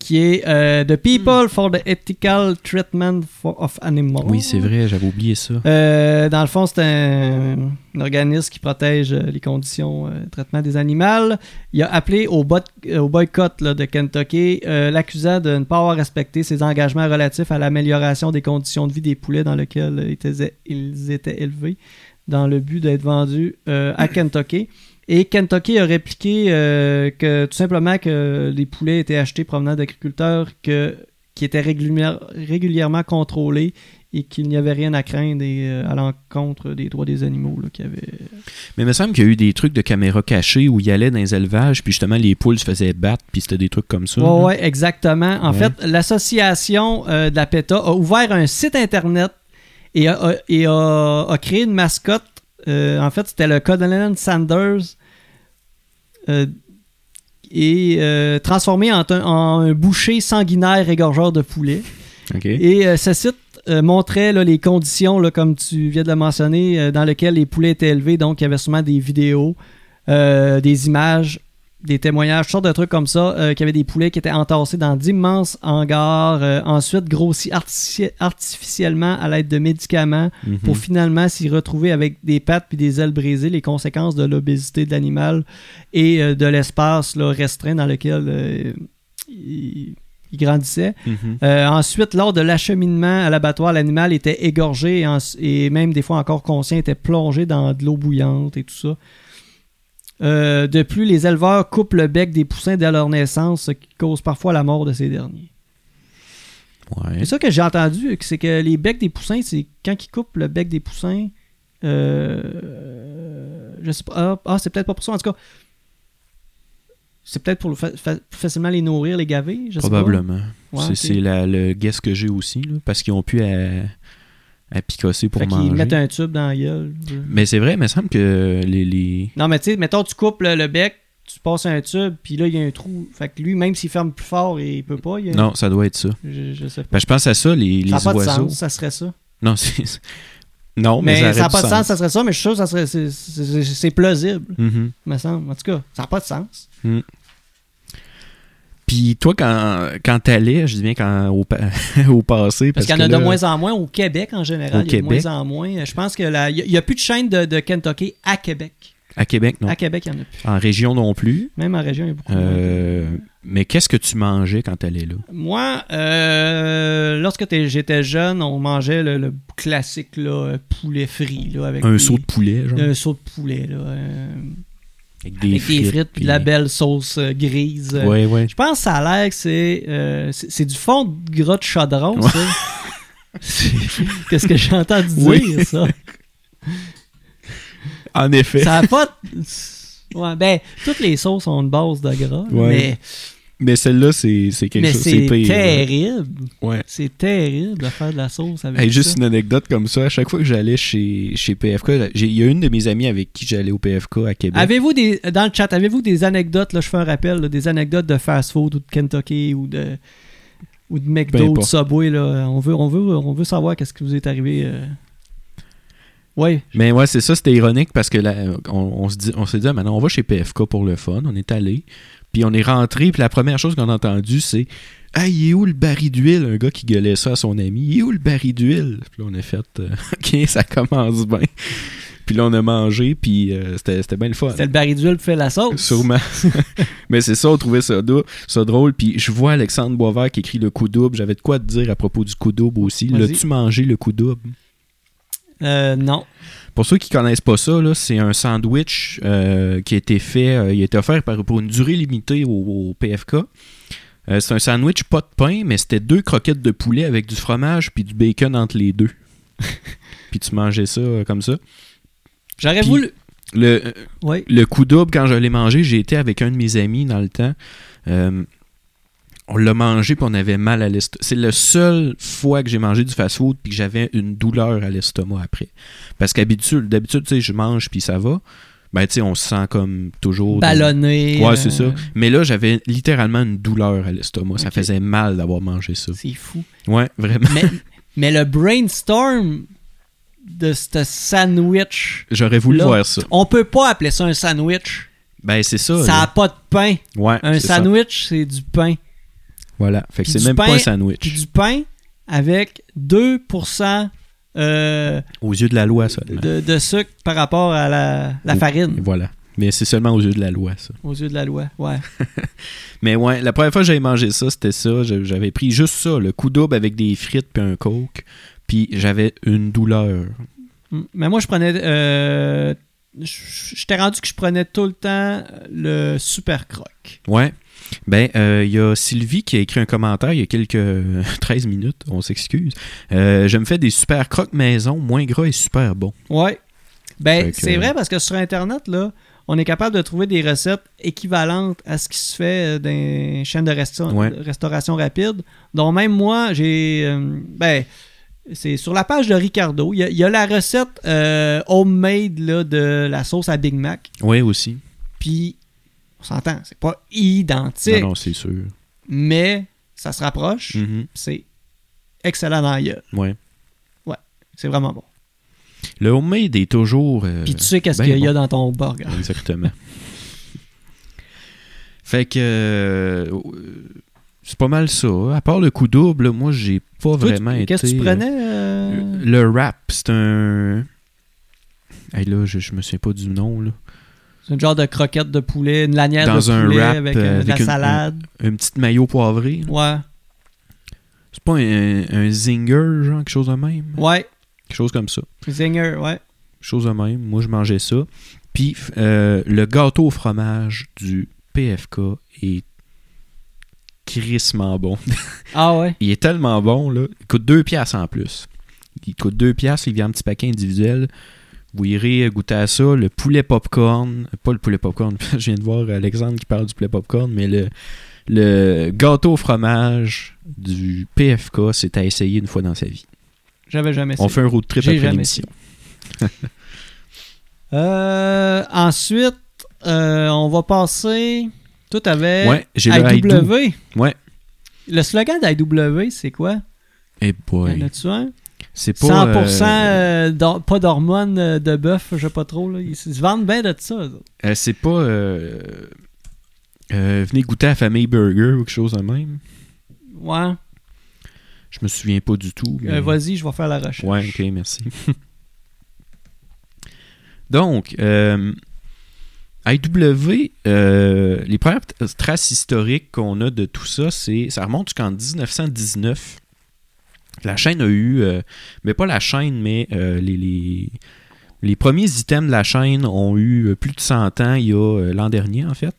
qui est euh, The People for the Ethical Treatment for- of Animals. Oui, c'est vrai, j'avais oublié ça. Euh, dans le fond, c'est un, un organisme qui protège euh, les conditions euh, de traitement des animaux. Il a appelé au, bot- au boycott là, de Kentucky, l'accusant de ne pas avoir respecté ses engagements relatifs à l'amélioration des conditions de vie des poulets dans lesquels étaient- ils étaient élevés, dans le but d'être vendus à Kentucky. Et Kentucky a répliqué euh, que tout simplement que les poulets étaient achetés provenant d'agriculteurs que, qui étaient régulière- régulièrement contrôlés et qu'il n'y avait rien à craindre et, euh, à l'encontre des droits des animaux. Là, qui avaient... Mais il me semble qu'il y a eu des trucs de caméra cachée où il allait dans les élevages, puis justement les poules se faisaient battre, puis c'était des trucs comme ça. Là. ouais, exactement. En Ouais. fait, l'association euh, de la PETA a ouvert un site internet et a, a- et a- a créé une mascotte. Euh, en fait, c'était le Colonel Sanders. Euh, et euh, transformé en, un- en un boucher sanguinaire égorgeur de poulet. OK. Et euh, ce site euh, montrait là, les conditions, là, comme tu viens de le mentionner, euh, dans lesquelles les poulets étaient élevés. Donc, il y avait souvent des vidéos, euh, des images, des témoignages, toutes sortes de trucs comme ça, euh, qu'il y avait des poulets qui étaient entassés dans d'immenses hangars, euh, ensuite grossis artifici- artificiellement à l'aide de médicaments Mhm. pour finalement s'y retrouver avec des pattes puis des ailes brisées, les conséquences de l'obésité de l'animal et euh, de l'espace restreint dans lequel euh, il, il grandissait. Mhm. Euh, ensuite, lors de l'acheminement à l'abattoir, l'animal était égorgé et, en- et même des fois encore conscient, était plongé dans de l'eau bouillante et tout ça. Euh, de plus, les éleveurs coupent le bec des poussins dès leur naissance, ce qui cause parfois la mort de ces derniers. Ouais. C'est ça que j'ai entendu, c'est que les becs des poussins, c'est quand ils coupent le bec des poussins, euh, je sais pas, ah, ah, c'est peut-être pas pour ça, en tout cas, C'est peut-être pour fa- fa- facilement les nourrir, les gaver, je sais pas. Probablement. Ouais, c'est le guess que j'ai aussi, là, parce qu'ils ont pu à, à picosser pour Fait qu'ils manger. mettent un tube dans la gueule. Mais c'est vrai, il me semble que les. les... Non, mais tu sais, mettons, tu coupes le, le bec, tu passes un tube, puis là, il y a un trou. Fait que lui, même s'il ferme plus fort, il peut pas. il a- Non, ça doit être ça. Je, je sais pas. Ben, je pense à ça, les, les ça n'a pas de sens, ça serait ça. Non, c'est. Non, mais, Mais, ça n'a pas de sens, ça serait ça, mais je suis sûr que ça serait, c'est- plausible, Mhm. me semble. En tout cas, ça n'a pas de sens. Puis toi, quand, quand t'allais, je dis bien quand, au, pa- au passé. Parce, Parce, qu'il y en a de moins en moins au Québec en général. Au il y a de Québec. moins en moins. Je pense que la- il n'y a, plus de chaîne de, de Kentucky à Québec. À Québec, non. À Québec, il n'y en a plus. En région non plus. Même en région, il y a beaucoup Euh, moins. mais qu'est-ce que tu mangeais quand t'allais là? Moi, euh, lorsque j'étais jeune, on mangeait le, le classique là, euh, poulet frit. Là, avec Un des- saut de poulet, genre? Un saut de poulet. Là, euh, avec des avec frites. des frites puis de la belle sauce euh, grise. Ouais, ouais. Je pense que ça a l'air que c'est, euh, c'est du fond de gras de chaudron, Ouais. ça. Qu'est-ce que j'ai entendu Oui. dire, ça? En effet. Ça a pas... Ouais, ben, toutes les sauces ont une base de gras, Ouais. mais, Mais celle-là, c'est quelque mais chose. c'est terrible. Ouais. C'est terrible de faire de la sauce avec Hey, juste ça. une anecdote comme ça, à chaque fois que j'allais chez, chez PFK, il y a une de mes amies avec qui j'allais au PFK à Québec. Avez-vous des dans le chat, avez-vous des anecdotes là, je fais un rappel, là, des anecdotes de fast-food ou de Kentucky ou de ou de McDo, de importe. Subway là, on veut on veut on veut savoir qu'est-ce qui vous est arrivé euh. Ouais, Mais ouais, c'est ça, c'était ironique parce que là, on, on se dit, on s'est dit, ah, maintenant on va chez PFK pour le fun, on est allé, puis on est rentré, puis la première chose qu'on a entendue, c'est Ah, il est où le baril d'huile? Un gars qui gueulait ça à son ami, il est où le baril d'huile? Puis là, on a fait, euh, ok, ça commence bien. Puis là, on a mangé, puis euh, c'était c'était bien le fun. c'est le baril d'huile qui fait la sauce? Sûrement. Mais c'est ça, on trouvait ça, ça drôle. Puis je vois Alexandre Boisvert qui écrit le coup double. J'avais de quoi te dire à propos du coup double aussi. L'as-tu mangé le coup double? Euh, non. Pour ceux qui connaissent pas ça, c'est un sandwich euh, qui a été fait, euh, il a été offert par- pour une durée limitée au, au PFK. Euh, c'est un sandwich pas de pain, mais c'était deux croquettes de poulet avec du fromage puis du bacon entre les deux. puis tu mangeais ça comme ça. J'aurais voulu Le, Ouais. le coup double, quand je l'ai mangé, j'ai été avec un de mes amis dans le temps. On l'a mangé puis on avait mal à l'estomac. C'est la seule fois que j'ai mangé du fast-food puis que j'avais une douleur à l'estomac après. Parce qu'habitude, d'habitude, tu sais, je mange puis ça va. Ben, tu sais, on se sent comme toujours. dans- ballonné. Ouais, euh, c'est ça. Mais là, j'avais littéralement une douleur à l'estomac. Ça faisait mal d'avoir mangé ça. C'est fou. Ouais, vraiment. mais, mais le brainstorm de ce sandwich, J'aurais voulu Là, voir ça. on peut pas appeler ça un sandwich. Ben, c'est ça. Ça là. a pas de pain. Ouais, Un sandwich, c'est du pain. Voilà. Fait que c'est même pain- pas un sandwich. Puis du pain avec 2% euh, Aux yeux de la loi, seulement. de, de sucre par rapport à la, la farine. Et Voilà. Mais c'est seulement aux yeux de la loi, ça. Aux yeux de la loi. Ouais. Mais ouais, la première fois que j'avais mangé ça, c'était ça. J'avais pris juste ça, le coup double avec des frites puis un coke. Puis j'avais une douleur. Mais moi, je prenais. euh, je- J'étais rendu que je prenais tout le temps le super croc. Ouais. Ben, euh, il y a Sylvie qui a écrit un commentaire il y a quelques 13 minutes, on s'excuse. Euh, je me fais des super crocs maison, moins gras et super bon. Ouais. Ben, c'est vrai parce que sur Internet, là, on est capable de trouver des recettes équivalentes à ce qui se fait euh, dans les chaînes de, resta- Ouais. de restauration rapide. Donc, même moi, j'ai. euh, ben, c'est sur la page de Ricardo. Il y a, il y a la recette euh, homemade là, de la sauce à Big Mac. Ouais, aussi. Puis, on s'entend, c'est pas identique, Non, non, c'est sûr. mais ça se rapproche. Mhm. C'est excellent dans la gueule. Ouais. C'est vraiment bon. Le homemade est toujours. euh, Puis tu sais qu'est-ce ben qu'il y a bon. dans ton burger. Exactement. fait que. euh, c'est pas mal ça. À part le coup double, moi, j'ai pas Toi, vraiment été. Qu'est-ce que tu euh, prenais euh, Le wrap, c'est un. Hey, là, je, je me souviens pas du nom. Là. C'est un genre de croquette de poulet, une lanière Dans de un poulet wrap, avec, euh, euh, de la avec une- salade. Un petit maillot poivré. là. Ouais. C'est pas un, un zinger, genre, quelque chose de même? Ouais. Quelque chose comme ça. Zinger, ouais. Quelque chose de même. Moi, je mangeais ça. Puis, euh, le gâteau au fromage du PFK est crissement bon. Ah ouais? Il est tellement bon, là. Il coûte 2 piastres en plus. Il coûte 2 piastres, il vient en petit paquet individuel. Vous irez goûter à ça, le poulet popcorn. Pas le poulet popcorn, je viens de voir Alexandre qui parle du poulet popcorn, mais le, le gâteau au fromage du PFK, c'est à essayer une fois dans sa vie. J'avais jamais On essayé. fait un road trip après l'émission. Euh, ensuite, euh, on va passer. Tout Ouais, le IW. Ouais. Le slogan d'IW, c'est quoi? Eh boy. En as-tu un? C'est pas. 100% euh, euh, pas d'hormones euh, de bœuf, je sais pas trop. Là. Ils se vendent bien de ça. euh, c'est pas. venez goûter à Famille Burger ou quelque chose de même. Ouais. Je me souviens pas du tout. mais- Vas-y, je vais faire la recherche. Ouais, ok, merci. Donc, euh, IW, euh, les premières traces historiques qu'on a de tout ça, c'est ça remonte jusqu'en 1919. La chaîne a eu, euh, mais pas la chaîne, mais euh, les, les, premiers items de la chaîne ont eu euh, plus de 100 ans, il y a l'an dernier en fait.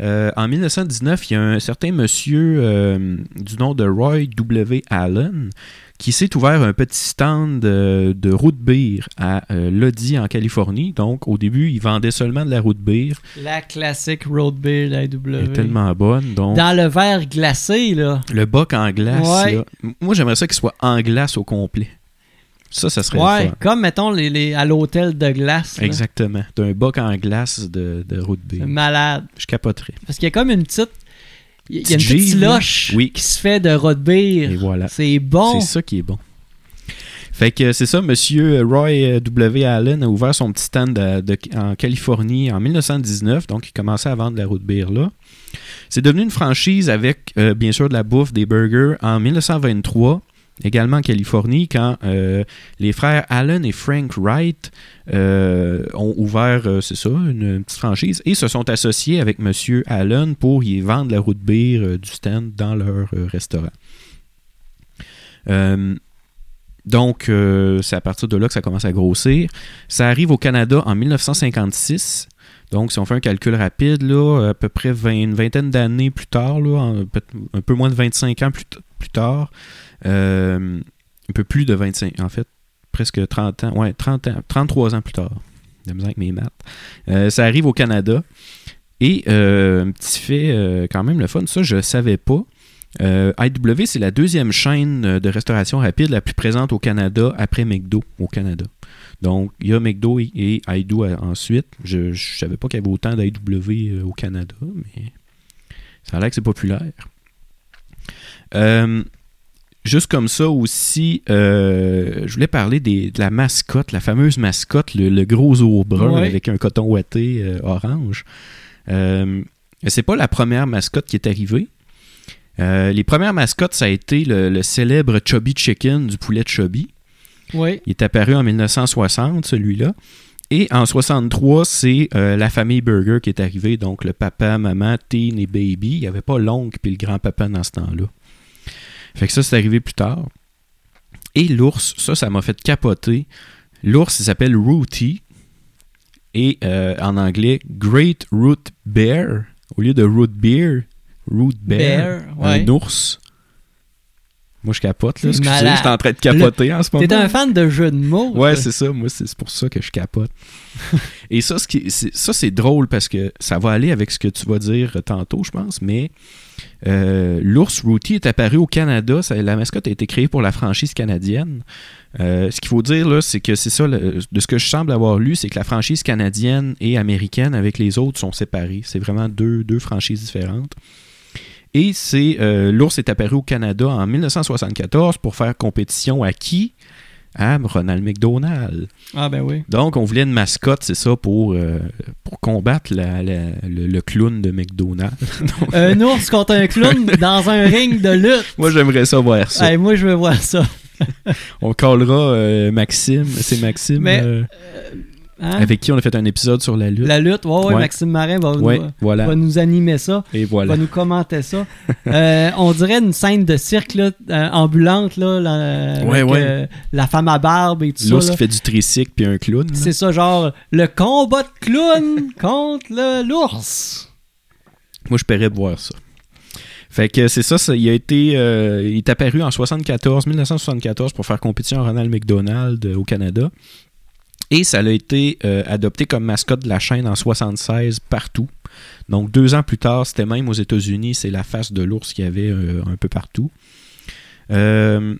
En 1919, il y a un certain monsieur du nom de Roy W. Allen qui s'est ouvert un petit stand de, de root beer à euh, Lodi en Californie. Donc, au début, il vendait seulement de la root beer. La classique road beer d'IW. Elle est tellement bonne. Donc, Dans le verre glacé, là. le boc en glace, Ouais. là, moi, j'aimerais ça qu'il soit en glace au complet. Ça, ça serait Ouais, le fun. comme mettons les, les- à l'hôtel de glace. là. Exactement. D'un boc en glace de, de root beer. Malade. Je capoterais. Parce qu'il y a comme une petite. Il y a une Petite slush Oui. qui se fait de beer. Et voilà. C'est bon. C'est ça qui est bon. Fait que c'est ça, Monsieur Roy euh, W. Allen a ouvert son petit stand de- en Californie en 1919, donc il commençait à vendre de la route beer là. C'est devenu une franchise avec, euh, bien sûr, de la bouffe, des burgers en 1923, également en Californie, quand euh, les frères Allen et Frank Wright euh, ont ouvert, euh, c'est ça, une, petite franchise, et se sont associés avec Monsieur Allen pour y vendre la route euh, du stand dans leur restaurant. Donc, c'est à partir de là que ça commence à grossir. Ça arrive au Canada en 1956. Donc, si on fait un calcul rapide, là, à peu près 20 une vingtaine d'années plus tard, là, un peu moins de 25 ans plus, plus tard, euh, un peu plus de 25, en fait, presque 30 ans, ouais, 30 ans, 33 ans plus tard, de avec mes maths, Euh, ça arrive au Canada. Et euh, un petit fait quand même le fun, ça je ne savais pas. IW, c'est la deuxième chaîne de restauration rapide la plus présente au Canada après McDo au Canada. Donc, il y a McDo et, et IDO ensuite. Je ne savais pas qu'il y avait autant d'IW au Canada, mais ça a l'air que c'est populaire. Euh, juste comme ça aussi, euh, je voulais parler des- de la mascotte, la fameuse mascotte, le, le gros ours brun Ouais. avec un coton ouaté euh, orange. Euh, c'est pas la première mascotte qui est arrivée. Les premières mascottes, ça a été le, le célèbre Chubby Chicken du poulet Chubby. Il est apparu en 1960, celui-là. Et en 63, c'est euh, la famille Burger qui est arrivée, donc le papa, maman, teen et baby. Il n'y avait pas l'oncle puis le grand-papa dans ce temps-là. Fait que ça, c'est arrivé plus tard. Et l'ours, ça, ça m'a fait capoter. L'ours, il s'appelle Rooty. Et euh, en anglais, Great Root Bear. Au lieu de Root Beer, Root Bear. Bear, ouais. Un ours. Moi, je capote, là. Excusez, je suis en train de capoter en ce moment. T'es un fan de jeux de mots. Ouais, c'est ça. Moi, c'est pour ça que je capote. Et ça, ce qui, c'est- ça, c'est drôle parce que ça va aller avec ce que tu vas dire tantôt, je pense. Mais euh, l'ours Rooty est apparu au Canada. La mascotte a été créée pour la franchise canadienne. Euh, ce qu'il faut dire, c'est que c'est ça, de ce que je semble avoir lu, c'est que la franchise canadienne et américaine avec les autres sont séparées. C'est vraiment deux, deux franchises différentes. Et c'est euh, l'ours est apparu au Canada en 1974 pour faire compétition à qui? À Ronald McDonald. Ah, ben oui. Donc, on voulait une mascotte, c'est ça, pour, euh, pour combattre la- la- le, le clown de McDonald. Un ours contre un clown dans un ring de lutte. Moi, j'aimerais ça voir ça. Hey, moi, je veux voir ça. On callera euh, Maxime, c'est Maxime, Mais- euh, Hein? avec qui on a fait un épisode sur la lutte. La lutte, ouais, ouais, Ouais. Maxime Marin va, Ouais, nous, voilà. va nous animer ça, Et voilà. va nous commenter ça. Euh, on dirait une scène de cirque là, euh, ambulante, là, la, Ouais, avec, ouais. euh, la femme à barbe et tout ça. L'ours qui fait du tricycle puis un clown. C'est ça, genre, le combat de clown contre l'ours. Moi, je paierais de voir ça. Fait que c'est ça, ça, il a été, il est apparu en 74, 1974 pour faire compétition à Ronald McDonald au Canada. Et ça a été euh, adopté comme mascotte de la chaîne en 76 partout. Donc deux ans plus tard, c'était même aux États-Unis, c'est la face de l'ours qu'il y avait euh, un peu partout. Euh,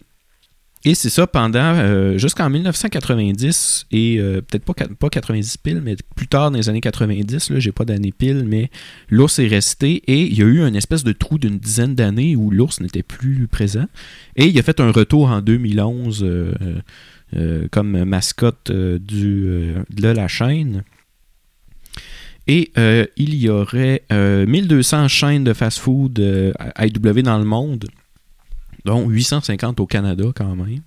et c'est ça pendant jusqu'en 1990 et peut-être pas, pas 90 piles, mais plus tard dans les années 90, là, j'ai pas d'année pile, mais l'ours est resté et il y a eu une espèce de trou d'une dizaine d'années où l'ours n'était plus présent. Et il a fait un retour en 2011 euh, euh, comme mascotte euh, du, euh, de la chaîne. Et euh, il y aurait euh, 1200 chaînes de fast-food euh, IW dans le monde, dont 850 au Canada quand même.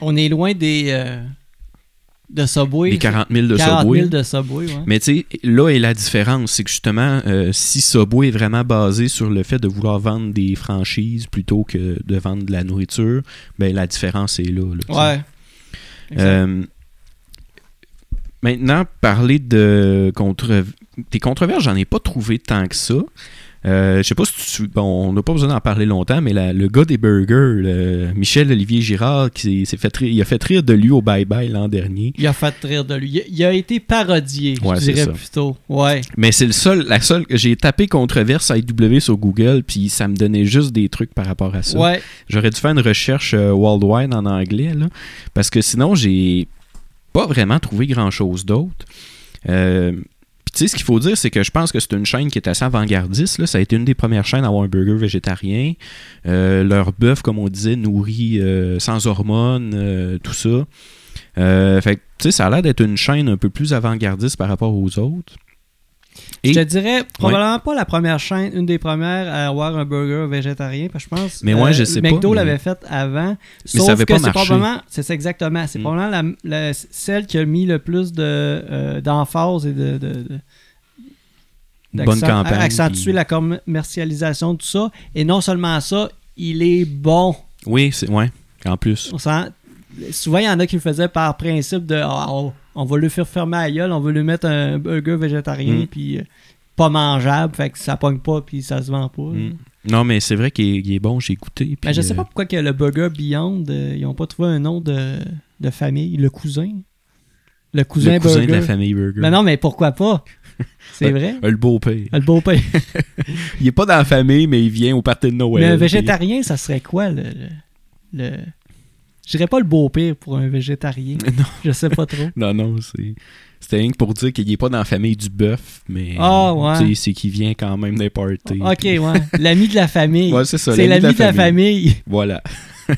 On est loin des. euh, de Subway. Les 40 000 de 40 Subway. 000 de Subway, ouais. Mais tu sais, là est la différence, c'est que justement, euh, si Subway est vraiment basé sur le fait de vouloir vendre des franchises plutôt que de vendre de la nourriture, ben la différence est là. là. Ouais. Euh, maintenant, parler de contre... des controverses, j'en ai pas trouvé tant que ça. Euh, je sais pas si tu... Bon, on n'a pas besoin d'en parler longtemps, mais la- le gars des burgers, le Michel-Olivier Girard, qui s'est fait rire, il a fait rire de lui au bye-bye l'an dernier. Il a fait rire de lui. Il a, il a été parodié, Ouais, je dirais plutôt. Ouais. Mais c'est le seul, la seule que j'ai tapé controverse IW sur Google, puis ça me donnait juste des trucs par rapport à ça. Ouais. J'aurais dû faire une recherche euh, worldwide en anglais, là, parce que sinon, j'ai pas vraiment trouvé grand-chose d'autre. Euh, tu sais, ce qu'il faut dire, c'est que je pense que c'est une chaîne qui est assez avant-gardiste. là. Ça a été une des premières chaînes à avoir un burger végétarien. Euh, leur bœuf, comme on disait, nourri euh, sans hormones, euh, tout ça. Fait tu sais, ça a l'air d'être une chaîne un peu plus avant-gardiste par rapport aux autres. Et- Je te dirais probablement pas la première chaîne, une des premières à avoir un burger végétarien, parce que je pense Mais ouais, je sais pas, McDo mais- l'avait fait avant. Mais sauf ça avait que pas c'est probablement, c'est exactement, c'est Mm. probablement la, la- celle qui a mis le plus de euh, d'emphase et de, de- de- Bonne campagne. accentuer puis- la commercialisation de tout ça. Et non seulement ça, il est bon. Oui, c'est ouais, en plus. On souvent, il y en a qui le faisaient par principe de Ah, on, va le faire fermer à gueule, on va lui mettre un burger végétarien, Mm. puis euh, pas mangeable, fait que ça pogne pas, puis ça se vend pas. Mm. Non, mais c'est vrai qu'il est, bon, j'ai goûté. puis, Mais je sais euh, pas pourquoi que le burger Beyond, euh, ils n'ont pas trouvé un nom de, de famille, le cousin. Le cousin le cousin burger. de la famille Burger. Mais non, mais pourquoi pas? C'est vrai? Euh, Le beau-père. Le beau-père. Il est pas dans la famille, mais il vient au party de Noël. mais un puis- végétarien, ça serait quoi le, le- Je dirais pas le beau-père pour un végétarien. Non, Je sais pas trop. non, non, c'est. C'était rien que pour dire qu'il est pas dans la famille du bœuf, mais. Ah, ouais. C'est qu'il vient quand même des parties. ok, puis- ouais. L'ami de la famille. Ouais, c'est ça. c'est l'ami de la famille. Voilà.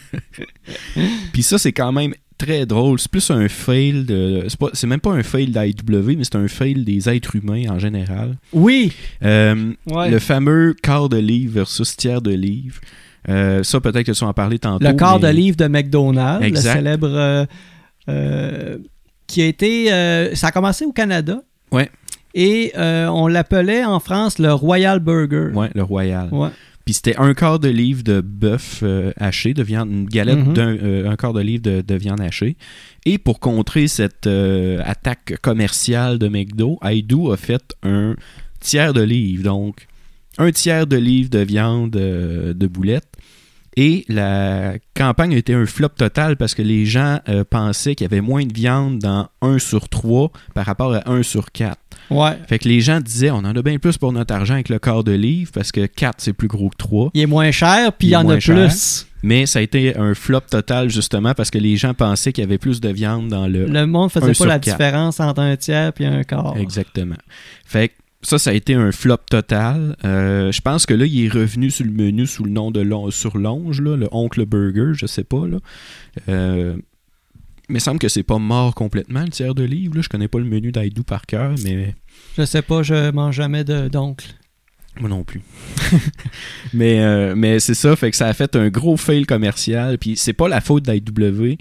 Puis ça, c'est quand même très drôle. C'est plus un fail de. C'est, même pas un fail d'IW, mais c'est un fail des êtres humains en général. Oui. Euh, Ouais. Le fameux quart de livre versus tiers de livre. Euh, ça, peut-être que tu en parler tantôt. Le quart mais- de livre de McDonald's, Exact. le célèbre. euh, euh, qui a été. ça a commencé au Canada. Ouais. Et on l'appelait en France le Royal Burger. Ouais, le royal. Ouais. Puis c'était un quart de livre de bœuf euh, haché, de viande, une galette Mhm. d'un euh, un quart de livre de, de viande hachée. Et pour contrer cette euh, attaque commerciale de McDo, Aidu a fait un tiers de livre, donc un tiers de livre de viande de boulettes. Et la campagne a été un flop total parce que les gens euh, pensaient qu'il y avait moins de viande dans 1 sur 3 par rapport à 1 sur 4. Ouais. Fait que les gens disaient on en a bien plus pour notre argent avec le quart de livre parce que 4 c'est plus gros que 3. Il est moins cher, puis il y en a cher. plus. Mais ça a été un flop total justement parce que les gens pensaient qu'il y avait plus de viande dans le. Le monde faisait pas la quatre. différence entre un tiers et un quart. Exactement. Fait que ça, ça a été un flop total. Euh, je pense que là, il est revenu sur le menu sous le nom de Lon- sur Longe, le Oncle Burger, je sais pas. Là. Euh, mais il semble que c'est pas mort complètement le tiers de livre. Là. Je connais pas le menu d'Aidou par cœur, mais Je sais pas, je mange jamais d'oncle. Moi non plus. mais euh, mais c'est ça, fait que ça a fait un gros fail commercial. Puis c'est pas la faute d'IW.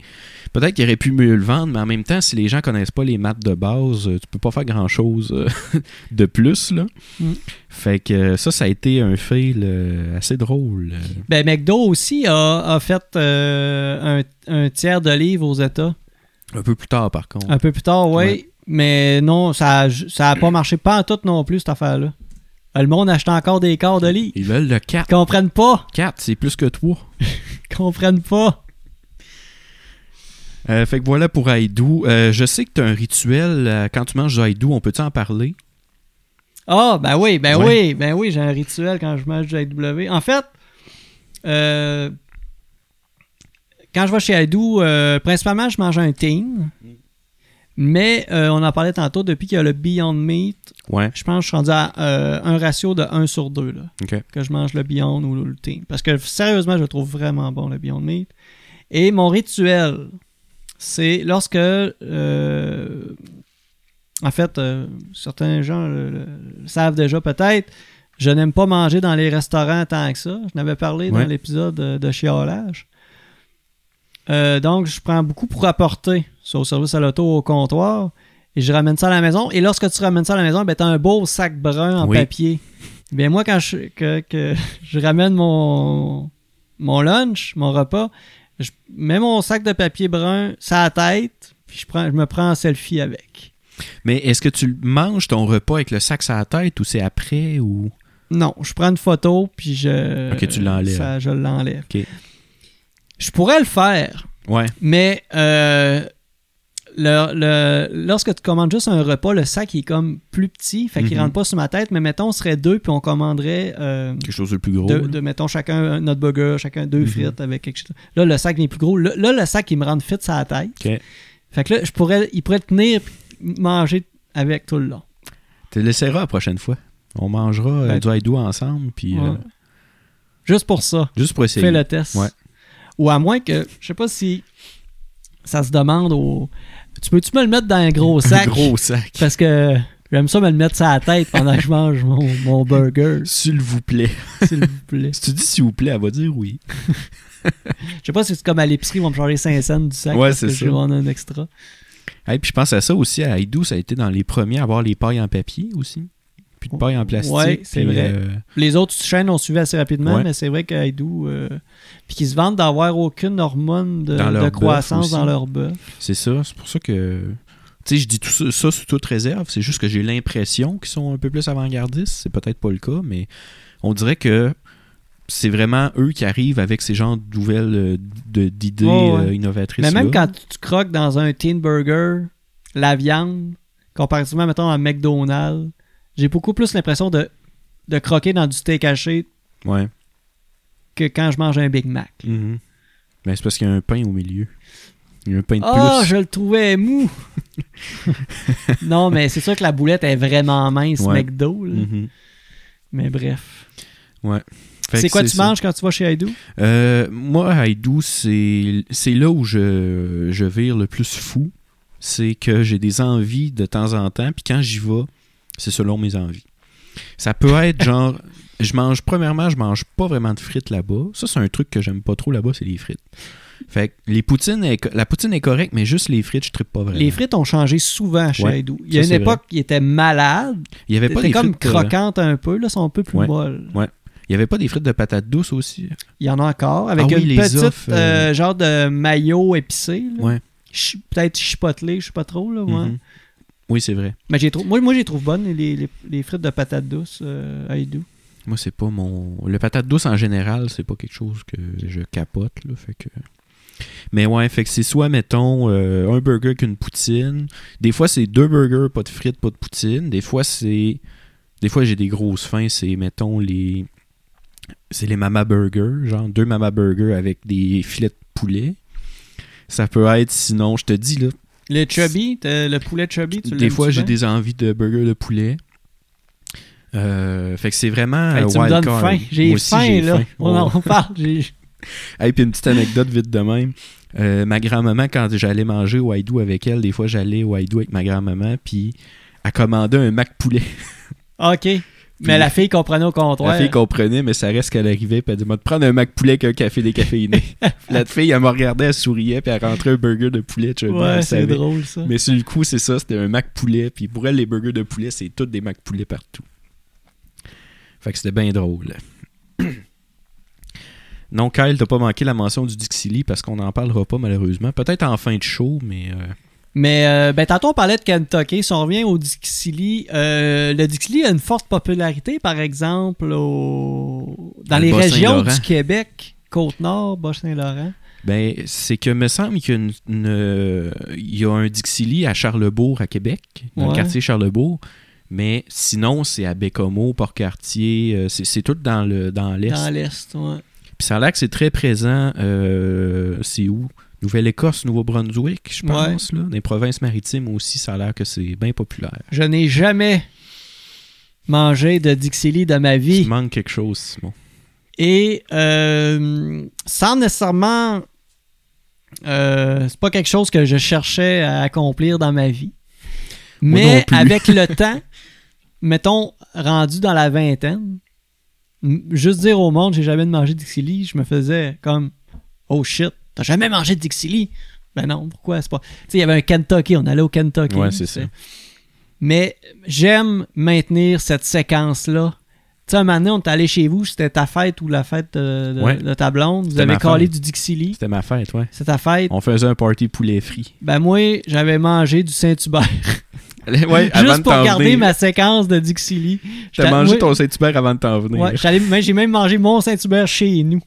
Peut-être qu'il aurait pu mieux le vendre, mais en même temps, si les gens connaissent pas les maths de base, euh, tu peux pas faire grand chose de plus. Là. Mm. Fait que euh, ça, ça a été un fail euh, assez drôle. euh. Ben, McDo aussi a, a fait euh, un, un tiers de livre aux États. Un peu plus tard, par contre. Un peu plus tard, oui. Ouais. Mais non, ça a, ça a pas marché pas en tout non plus, cette affaire-là. Le monde achetait encore des quarts de livre. Ils veulent le 4. Ils comprennent pas. 4, c'est plus que 3. Ils comprennent pas. Euh, fait que voilà pour Haïdou. Euh, je sais que tu as un rituel. euh, quand tu manges du Haïdou, on peut-tu en parler? Ah, ben oui, ben Ouais. oui, ben oui, j'ai un rituel quand je mange du AW. En fait, euh, quand je vais chez euh, principalement, je mange un team. Mais euh, on en parlait tantôt, depuis qu'il y a le Beyond Meat, Ouais. je pense que je suis rendu à euh, un ratio de 1 sur 2 là, que je mange le Beyond ou le team. Parce que sérieusement, je le trouve vraiment bon, le Beyond Meat. Et mon rituel, c'est lorsque euh, en fait, certains gens le, le- le savent déjà peut-être. Je n'aime pas manger dans les restaurants tant que ça. Je n'avais parlé Ouais. dans l'épisode de, de chiolage. Euh, donc, je prends beaucoup pour apporter ça au service à l'auto au comptoir et je ramène ça à la maison. Et lorsque tu ramènes ça à la maison, ben, tu as un beau sac brun en Oui. papier. Bien, moi, quand je, que, que je ramène mon, mon lunch, mon repas, je mets mon sac de papier brun sur la tête, puis je, prends, je me prends en selfie avec. Mais est-ce que tu manges ton repas avec le sac sur la tête ou c'est après ou? Non, je prends une photo puis je. Ok, tu l'enlèves. ça, Je l'enlève. Je pourrais le faire, Ouais. mais euh, le, le- lorsque tu commandes juste un repas, le sac est comme plus petit, fait qu'il Mhm. rentre pas sur ma tête. Mais mettons, on serait deux puis on commanderait euh, Quelque chose de plus gros. de, mettons chacun un- notre burger, chacun deux Mhm. frites avec quelque chose. Là, le sac il est plus gros. Là, là, le sac il me rend fit sur la tête. Ok. Fait que là, je pourrais, il pourrait tenir manger avec tout le long. Tu le laisseras la prochaine fois. On mangera euh, Ben, du haïdou ensemble, puis euh, Ouais. Juste pour ça. juste pour essayer. Fais le test. Ouais. Ou à moins que, je sais pas si ça se demande au. Tu peux-tu me le mettre dans un gros sac? Un gros sac. Parce que j'aime ça me le mettre sur la tête pendant que je mange mon, mon burger, S'il vous plaît. s'il vous plaît. Si tu dis s'il vous plaît, elle va dire oui. Je sais pas si c'est comme à l'épicerie, ils vont me changer 5 cents du sac. Ouais, c'est ça. Je vais en un extra. Hey, puis je pense à ça aussi, à Haïdou, ça a été dans les premiers à avoir les pailles en papier aussi. Puis de pailles en plastique. Ouais, c'est vrai. euh, Les autres chaînes ont suivi assez rapidement, Ouais. mais c'est vrai qu'Aidou. Euh, puis qu'ils se vantent d'avoir aucune hormone de, croissance dans leur bœuf. c'est ça. C'est pour ça que. Tu sais, je dis tout ça, ça sous toute réserve. C'est juste que j'ai l'impression qu'ils sont un peu plus avant-gardistes. C'est peut-être pas le cas, mais on dirait que c'est vraiment eux qui arrivent avec ces genres de nouvelles euh, d'idées ouais. euh, innovatrices. Mais même là. quand tu croques dans un teen burger, la viande, comparativement, mettons, à McDonald's, j'ai beaucoup plus l'impression de, de croquer dans du steak haché Ouais. que quand je mange un Big Mac. Mhm. Ben, c'est parce qu'il y a un pain au milieu. Il y a un pain de Ah, plus. je le trouvais mou! non, mais c'est sûr que la boulette est vraiment mince, Ouais. McDo. là. Mhm. Mais bref. Fait C'est quoi tu ça. manges quand tu vas chez Haidou? Euh, moi, Haïdou, c'est c'est là où je, je vire le plus fou. C'est que j'ai des envies de temps en temps, puis quand j'y vais, c'est selon mes envies. Ça peut être genre, je mange, premièrement, je mange pas vraiment de frites là-bas. Ça, c'est un truc que j'aime pas trop là-bas, c'est les frites. Fait que les poutines, est- la poutine est correcte, mais juste les frites, je trippe pas vraiment. Les frites ont changé souvent chez Ouais. Il y a une époque qui était malade. Il y avait pas des comme euh, croquante un peu, là, sont un peu plus Ouais. molles. il y avait pas des frites de patates douces aussi? Il y en a encore, avec Ah oui, une les petite offres, euh, euh, genre de maillot épicé. Ouais. Peut-être chipotelé, je sais pas trop. Là, ouais. Mhm. Oui, c'est vrai. Mais j'ai moi, moi, j'ai trouve bonnes les, les, les frites de patates douces euh, à. Moi, c'est pas mon. Le patate douce en général, c'est pas quelque chose que je capote, là. Fait que. Mais ouais, fait que c'est soit, mettons, euh, un burger qu'une poutine. Des fois, c'est deux burgers, pas de frites, pas de poutine. Des fois, c'est. Des fois, j'ai des grosses fins, c'est, mettons, les. C'est les mama burgers, genre deux mama burgers avec des filets de poulet. Ça peut être, sinon, je te dis, là, Le chubby, le poulet chubby, tu des fois, j'ai des envies de burger de poulet. Euh, fait que c'est vraiment Hey, tu me donnes faim. J'ai faim, là. faim. On en parle. j'ai- Hey, puis une petite anecdote vite de même. Euh, ma grand-maman, quand j'allais manger au Haïdou avec elle, des fois j'allais au Haïdou avec ma grand-maman, puis elle commandait un mac poulet. OK. Mais la fille comprenait au comptoir. La fille comprenait, mais ça reste qu'elle arrivait, puis elle dit Moi, te prendre un mac poulet avec un café décaféiné. la fille, elle m'a regardé, elle souriait, puis elle rentrait un burger de poulet. tu Ouais, c'est drôle, ça. Mais sur le coup, c'est ça, c'était un mac poulet, puis pour elle, les burgers de poulet, c'est tous des mac poulet partout. Fait que c'était bien drôle. non, Kyle, t'as pas manqué la mention du Dixili parce qu'on n'en parlera pas malheureusement. Peut-être en fin de show, mais euh, Mais euh, ben, tantôt, on parlait de Kentucky. Si on revient au Dixili, euh, le Dixili a une forte popularité, par exemple, au... dans Dans le les régions du Québec, Côte-Nord, Bas-Saint-Laurent. Ben, c'est que me semble qu'il y a, une- une, il y a un Dixili à Charlebourg, à Québec, dans Ouais. le quartier Charlebourg. Mais sinon, c'est à Bécomo, Port-Cartier. euh, c'est tout dans le dans l'Est. Dans l'Est, ouais. Puis ça a l'air que c'est très présent. euh, c'est où? Nouvelle-Écosse, Nouveau-Brunswick, je pense. Là. Dans les provinces maritimes aussi, ça a l'air que c'est bien populaire. Je n'ai jamais mangé de Dixili de ma vie. Il manque quelque chose, Simon. Et euh, sans nécessairement. euh, c'est pas quelque chose que je cherchais à accomplir dans ma vie. Mais avec le temps, mettons, rendu dans la vingtaine, juste dire au monde j'ai jamais mangé de Dixili, je me faisais comme Oh shit, t'as jamais mangé de Dixili? Ben non, pourquoi? C'est pas. Tu sais, il y avait un Kentucky, on allait au Kentucky. Ouais, c'est ça. Mais j'aime maintenir cette séquence-là. Tu sais, un moment donné, on est allé chez vous, c'était ta fête ou la fête de, de- Ouais. de ta blonde? Vous C'était avez collé du Dixili. C'était ma fête, ouais. C'est ta fête? On faisait un party poulet frit. Ben moi, j'avais mangé du Saint-Hubert. ouais, Juste pour garder venir. ma séquence de Dixili. T'as mangé moi- ton Saint-Hubert avant de t'en venir. Ouais, j'ai même mangé mon Saint-Hubert chez nous.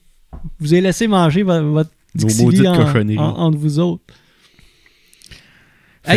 Vous avez laissé manger vo- votre Nos maudites en- cochonneries. en- entre vous autres.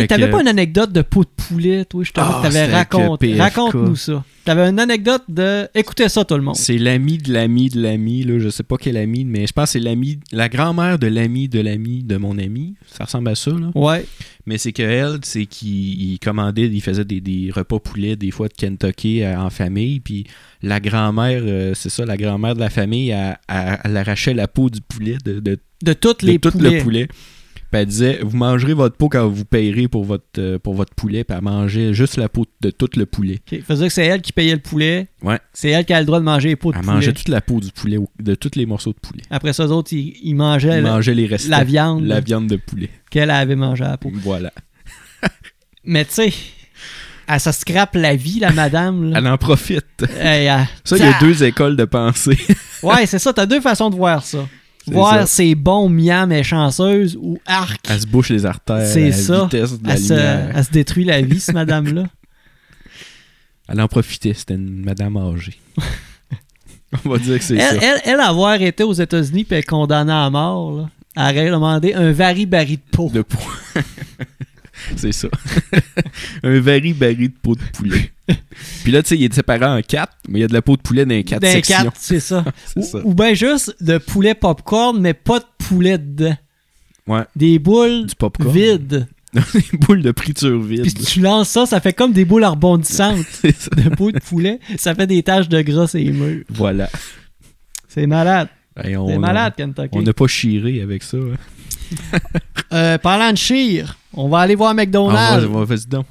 Hey, t'avais que- pas une anecdote de pot de poulet, toi, je t'avais Ah, t'avais c'était avec, raconté. Raconte-nous ça. T'avais une anecdote de. Écoutez ça, tout le monde. C'est l'ami de l'ami de l'ami, là, je sais pas quel ami, mais je pense que c'est l'ami, la grand-mère de l'ami de l'ami de mon ami. Ça ressemble à ça, là. Ouais. Mais c'est que elle, c'est qu'il il commandait, il faisait des, des repas poulet, des fois de Kentucky euh, en famille, puis la grand-mère, euh, c'est ça, la grand-mère de la famille, elle, elle- elle arrachait la peau du poulet, de, de, De toutes de les tout poulets. le poulet. Puis elle disait, vous mangerez votre peau quand vous payerez pour votre, euh, pour votre poulet, puis elle mangeait juste la peau de tout le poulet. Ok, Faisait que c'est elle qui payait le poulet. Ouais. C'est elle qui a le droit de manger les pots de Elle poulet. mangeait toute la peau du poulet, de tous les morceaux de poulet. Après ça, eux autres, ils, ils mangeaient Elle la, les restants. la viande La viande de poulet. qu'elle avait mangée à la peau. Voilà. Mais tu sais, elle se scrape la vie, la madame. Là. Elle en profite. Hey, elle- Ça, il y a deux écoles de pensée. Ouais, c'est ça. T'as deux façons de voir ça. Voir ça. c'est bon, miam et chanceuse ou arc. Elle se bouche les artères C'est ça. vitesse de la Elle se, lumière. elle se détruit la vie, cette madame-là. Elle en profitait. C'était une madame âgée. On va dire que c'est Elle, ça. elle, elle, avoir été aux États-Unis être condamnée à mort, là, elle aurait demandé un vari-bari de peau. De peau. c'est ça. un vari-bari de peau de poulet. Puis là, tu sais, il est séparé en quatre, mais il y a de la peau de poulet dans les quatre D'un sections. quatre, c'est ça. Ou ça. ou bien juste de poulet popcorn, mais pas de poulet dedans. Ouais. Des boules Du popcorn. vides. des boules de friture vide. Puis tu lances ça, ça fait comme des boules rebondissantes de peau de poulet. Ça fait des taches de gras sur les murs. Voilà. C'est malade. C'est malade, Kentucky. On n'a pas chiré avec ça. hein. Euh, parlant de chire, on va aller voir Ah, McDonald's. vas- vas-y donc.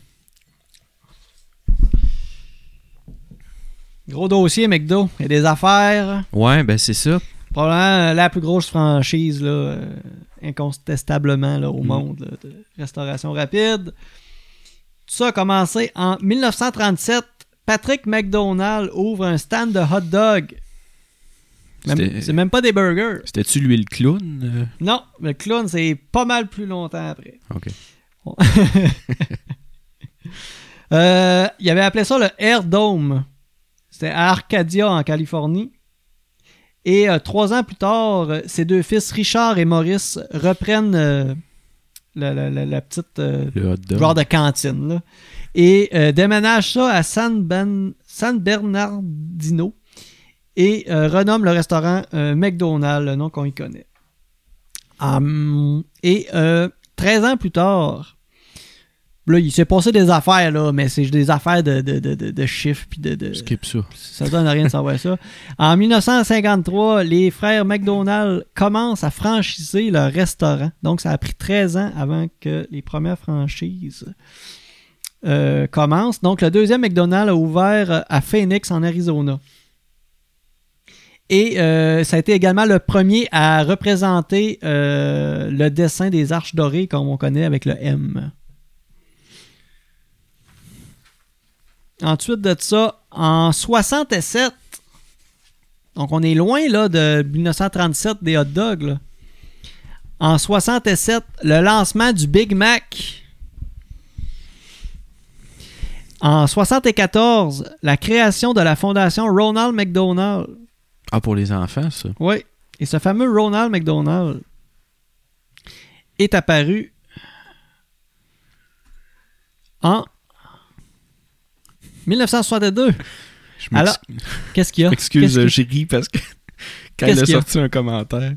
Gros dossier, McDo. Il y a des affaires. Ouais, ben c'est ça. Probablement euh, la plus grosse franchise, là, euh, incontestablement, là, au Mm. monde là, de restauration rapide. Tout ça a commencé en 1937. Patrick McDonald ouvre un stand de hot dog. C'est même pas des burgers. C'était-tu lui le clown? Euh, Non, le clown, c'est pas mal plus longtemps après. Ok. Euh, il avait appelé ça le Air Dome. C'était à Arcadia, en Californie. Et euh, trois ans plus tard, ses deux fils, Richard et Maurice, reprennent euh, la, la- la- la petite genre de cantine. là, et déménagent ça à San, Ben- San Bernardino. Et euh, renomment le restaurant euh, McDonald's, le nom qu'on y connaît. Hum, et euh, 13 ans plus tard, là, il s'est passé des affaires, là, mais c'est des affaires de, de, de, chiffres puis de, de- Skip ça. ça donne rien de savoir ça. En 1953, les frères McDonald commencent à franchiser leur restaurant. Donc, ça a pris 13 ans avant que les premières franchises euh, commencent. Donc, le deuxième McDonald's a ouvert à Phoenix, en Arizona. Et euh, ça a été également le premier à représenter euh, le dessin des arches dorées, comme on connaît avec le M. Ensuite de ça, en 67, donc on est loin là de 1937 des hot dogs. En 67, le lancement du Big Mac. En 74, la création de la fondation Ronald McDonald. Ah, pour les enfants, ça. Oui. Et ce fameux Ronald McDonald, est apparu en 1962. Je Alors, Qu'est-ce qu'il y a? Excuse, que- j'ai ri parce que quand il a sorti un commentaire,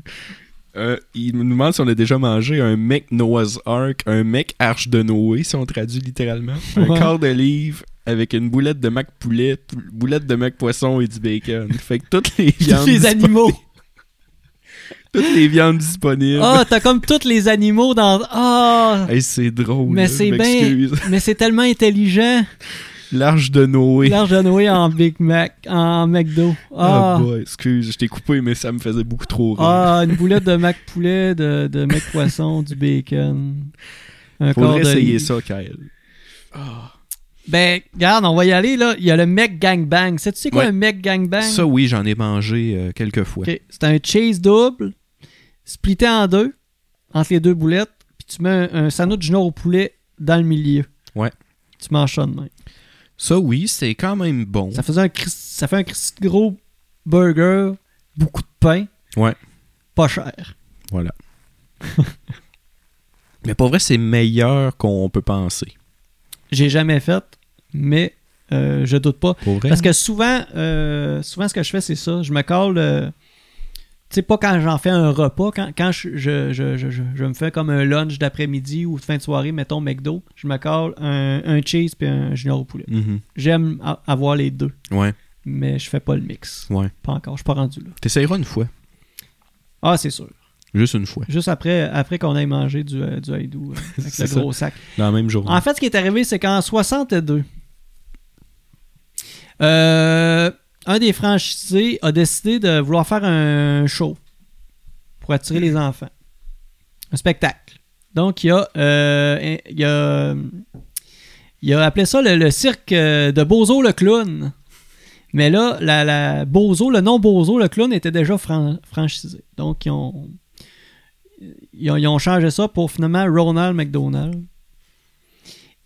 euh, il nous demande si on a déjà mangé un mec Noah's Ark, un mec Arche de Noé, si on traduit littéralement. Un quart de livre avec une boulette de mac poulet, pou- boulette de mac poisson et du bacon. Fait que toutes les viandes, Tous les animaux. toutes les viandes disponibles. Ah, t'as comme tous les animaux dans. Ah! Hey, c'est drôle. Mais c'est m'excuse. Mais c'est tellement intelligent. L'arche de Noé. L'arche de Noé en Big Mac, en McDo. Ah, Ah! boy, excuse, je t'ai coupé, mais ça me faisait beaucoup trop rire. Ah, une boulette de Mac poulet, de, de Mac poisson, du bacon. Un Faudrait de essayer ça, Kyle. Ben, regarde, on va y aller, là. Il y a le Mec Gangbang. Sais-tu c'est quoi Ouais. un Mec Gangbang? Ça, oui, j'en ai mangé euh, quelques fois. C'est un cheese double, splitté en deux, entre les deux boulettes, puis tu mets un, un sandwich junior au poulet dans le milieu. Ouais. Tu manges ça de même. Ça, oui, c'est quand même bon. Ça, faisait un ça fait un gros burger, beaucoup de pain. Ouais. Pas cher. Voilà. Mais pour vrai, c'est meilleur qu'on peut penser. J'ai jamais fait, mais euh, je doute pas. Pour vrai? Parce que souvent, euh, souvent ce que je fais, c'est ça. Je me colle. euh, tu sais, pas quand j'en fais un repas, quand, quand je, je, je, je, me fais comme un lunch d'après-midi ou de fin de soirée, mettons McDo, je me colle un, un cheese puis un junior au poulet. Mhm. J'aime avoir les deux, Ouais, mais je fais pas le mix. ouais. Pas encore, je suis pas rendu là. T'essayeras une fois. Ah, c'est sûr. Juste une fois. Juste après, après qu'on ait mangé du, du haïdou avec le ça. gros sac. Dans la même journée. En fait, ce qui est arrivé, c'est qu'en 62, euh, un des franchisés a décidé de vouloir faire un show pour attirer les enfants. Un spectacle. Donc, il a, euh, un- il a, il a appelé ça le, cirque euh, de Bozo le clown. Mais là, la, Bozo, le nom Bozo le clown était déjà fran- franchisé. Donc, ils ont, ils ont changé ça pour finalement Ronald McDonald.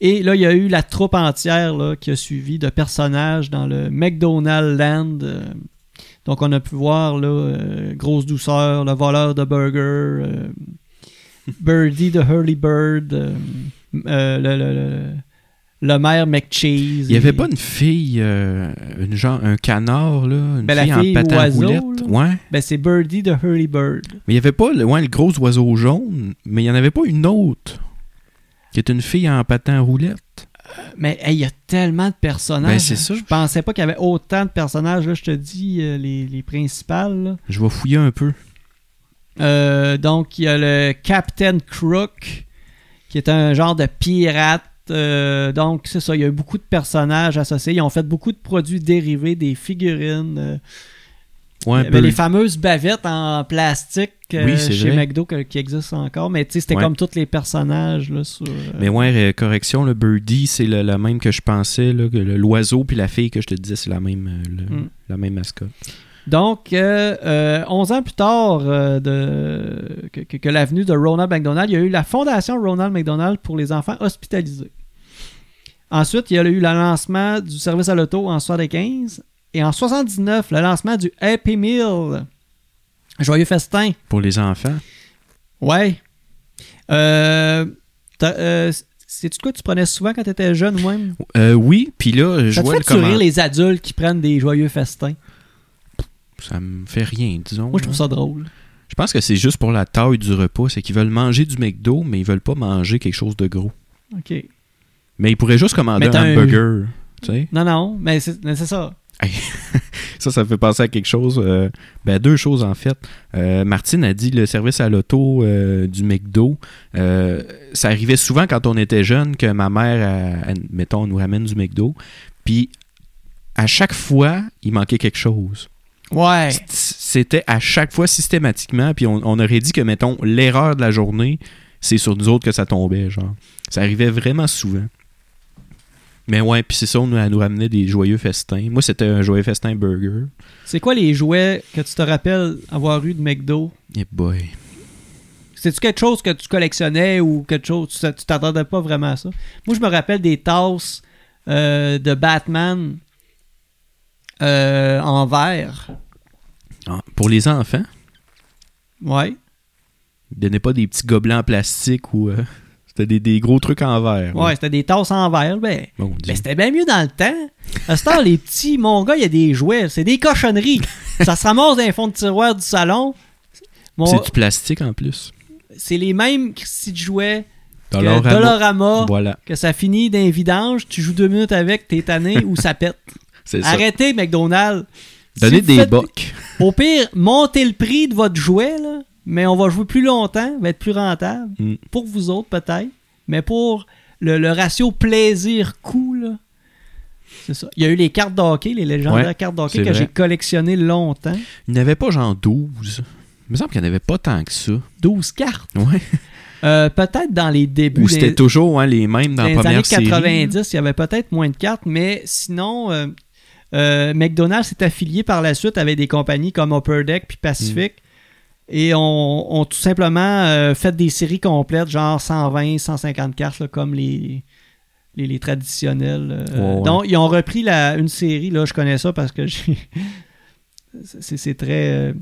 Et là, il y a eu la troupe entière là, qui a suivi de personnages dans le McDonald's Land. euh, donc, on a pu voir là, euh, Grosse Douceur, le voleur de burger, euh, Birdie de Hurley Bird, euh, le, le, le, le maire McCheese. Il y avait et- pas une fille, une genre, un canard, là, une Ben, la fille, en patin oiseau, roulette? là. Ouais. Ben, c'est Birdie de Hurley Bird. Mais il y avait pas le, ouais, le gros oiseau jaune, mais il y en avait pas une autre qui est une fille en patin roulette. Mais hey, il y a tellement de personnages. Ben, c'est ça. Je pensais pas qu'il y avait autant de personnages. Là, je te dis euh, les, les principales. là. Je vais fouiller un peu. Euh, donc, il y a le Captain Crook, qui est un genre de pirate. Euh, donc, c'est ça, il y a eu beaucoup de personnages associés. Ils ont fait beaucoup de produits dérivés, des figurines. Ouais, il y avait Bird- les fameuses bavettes en plastique euh, Oui, chez vrai. McDo qui existent encore. Mais c'était Ouais. comme tous les personnages. Là, sur, euh, Mais ouais, euh, correction, le birdie, c'est le- la même que je pensais. L'oiseau puis la fille que je te disais, c'est la même, le- Mm. la même mascotte. Donc, euh, euh, 11 ans plus tard euh, de, que, que- que l'avenue de Ronald McDonald, il y a eu la fondation Ronald McDonald pour les enfants hospitalisés. Ensuite, il y a eu le lancement du service à l'auto en 75. Et en 79, le lancement du Happy Meal. Joyeux festin. Pour les enfants. Ouais. Euh, euh, C'est-tu de quoi tu prenais souvent quand tu étais jeune ou même? Euh, oui, puis là, je Ça te vois le fait rire comment. les adultes qui prennent des joyeux festins? Ça me fait rien, disons. Moi, je trouve ça drôle. Je pense que c'est juste pour la taille du repas. C'est qu'ils veulent manger du McDo, mais ils veulent pas manger quelque chose de gros. OK. Mais ils pourraient juste commander un t'as un- hamburger. Tu sais? Non, non, c'est mais c'est ça. Ça, ça me fait penser à quelque chose. euh, ben, deux choses, en fait. Euh, Martine a dit le service à l'auto euh, du McDo. ça arrivait souvent quand on était jeune que ma mère, elle- mettons, nous ramène du McDo. Puis, à chaque fois, il manquait quelque chose. Ouais. C'était à chaque fois systématiquement. Puis, on, on aurait dit que, mettons, l'erreur de la journée, c'est sur nous autres que ça tombait. genre. Ça arrivait vraiment souvent. Mais ouais, puis c'est ça, on nous, elle nous ramenait des joyeux festins. Moi, c'était un joyeux festin burger. C'est quoi les jouets que tu te rappelles avoir eu de McDo? Eh boy. C'est-tu quelque chose que tu collectionnais ou quelque chose, tu t'attendais pas vraiment à ça? Moi, je me rappelle des tasses euh, de Batman euh, en verre. Ah, pour les enfants, Ouais. Donnaient pas des petits gobelets en plastique ou. euh, c'était des, des gros trucs en verre. Ouais, c'était des tasses en verre. Ben, ben, c'était bien mieux dans le temps. À ce temps, les petits, mon gars, il y a des jouets. C'est des cochonneries. ça se ramasse dans les fonds de tiroir du salon. Mon- C'est du plastique en plus. C'est les mêmes si tu jouais que Dollarama. Dollarama, Voilà, que ça finit d'un vidange, tu joues deux minutes avec, t'es tanné ou ça pète. c'est ça. Arrêtez, McDonald's. Donnez Si des bocs. Au pire, montez le prix de votre jouet, là, mais on va jouer plus longtemps, va être plus rentable. Mm. Pour vous autres, peut-être. Mais pour le, le ratio plaisir-coût, c'est ça. Il y a eu les cartes d'hockey, les légendaires Ouais, cartes d'hockey que j'ai collectionnées longtemps. Il n'y en avait pas genre 12. Il me semble qu'il n'y en avait pas tant que ça. 12 cartes? Ouais. Euh, peut-être dans les débuts. Ou c'était toujours hein, les mêmes dans dans la les années première série. 90, il y avait peut-être moins de cartes, mais sinon, euh, euh, McDonald's s'est affilié par la suite avec des compagnies comme Upper Deck puis Pacific. Mm. Et on, on tout simplement euh, fait des séries complètes, genre 120, 150 cartes, là, comme les, les, les traditionnels. euh. Ouais. Donc, ils ont repris la, une série, là, je connais ça parce que c'est très. euh,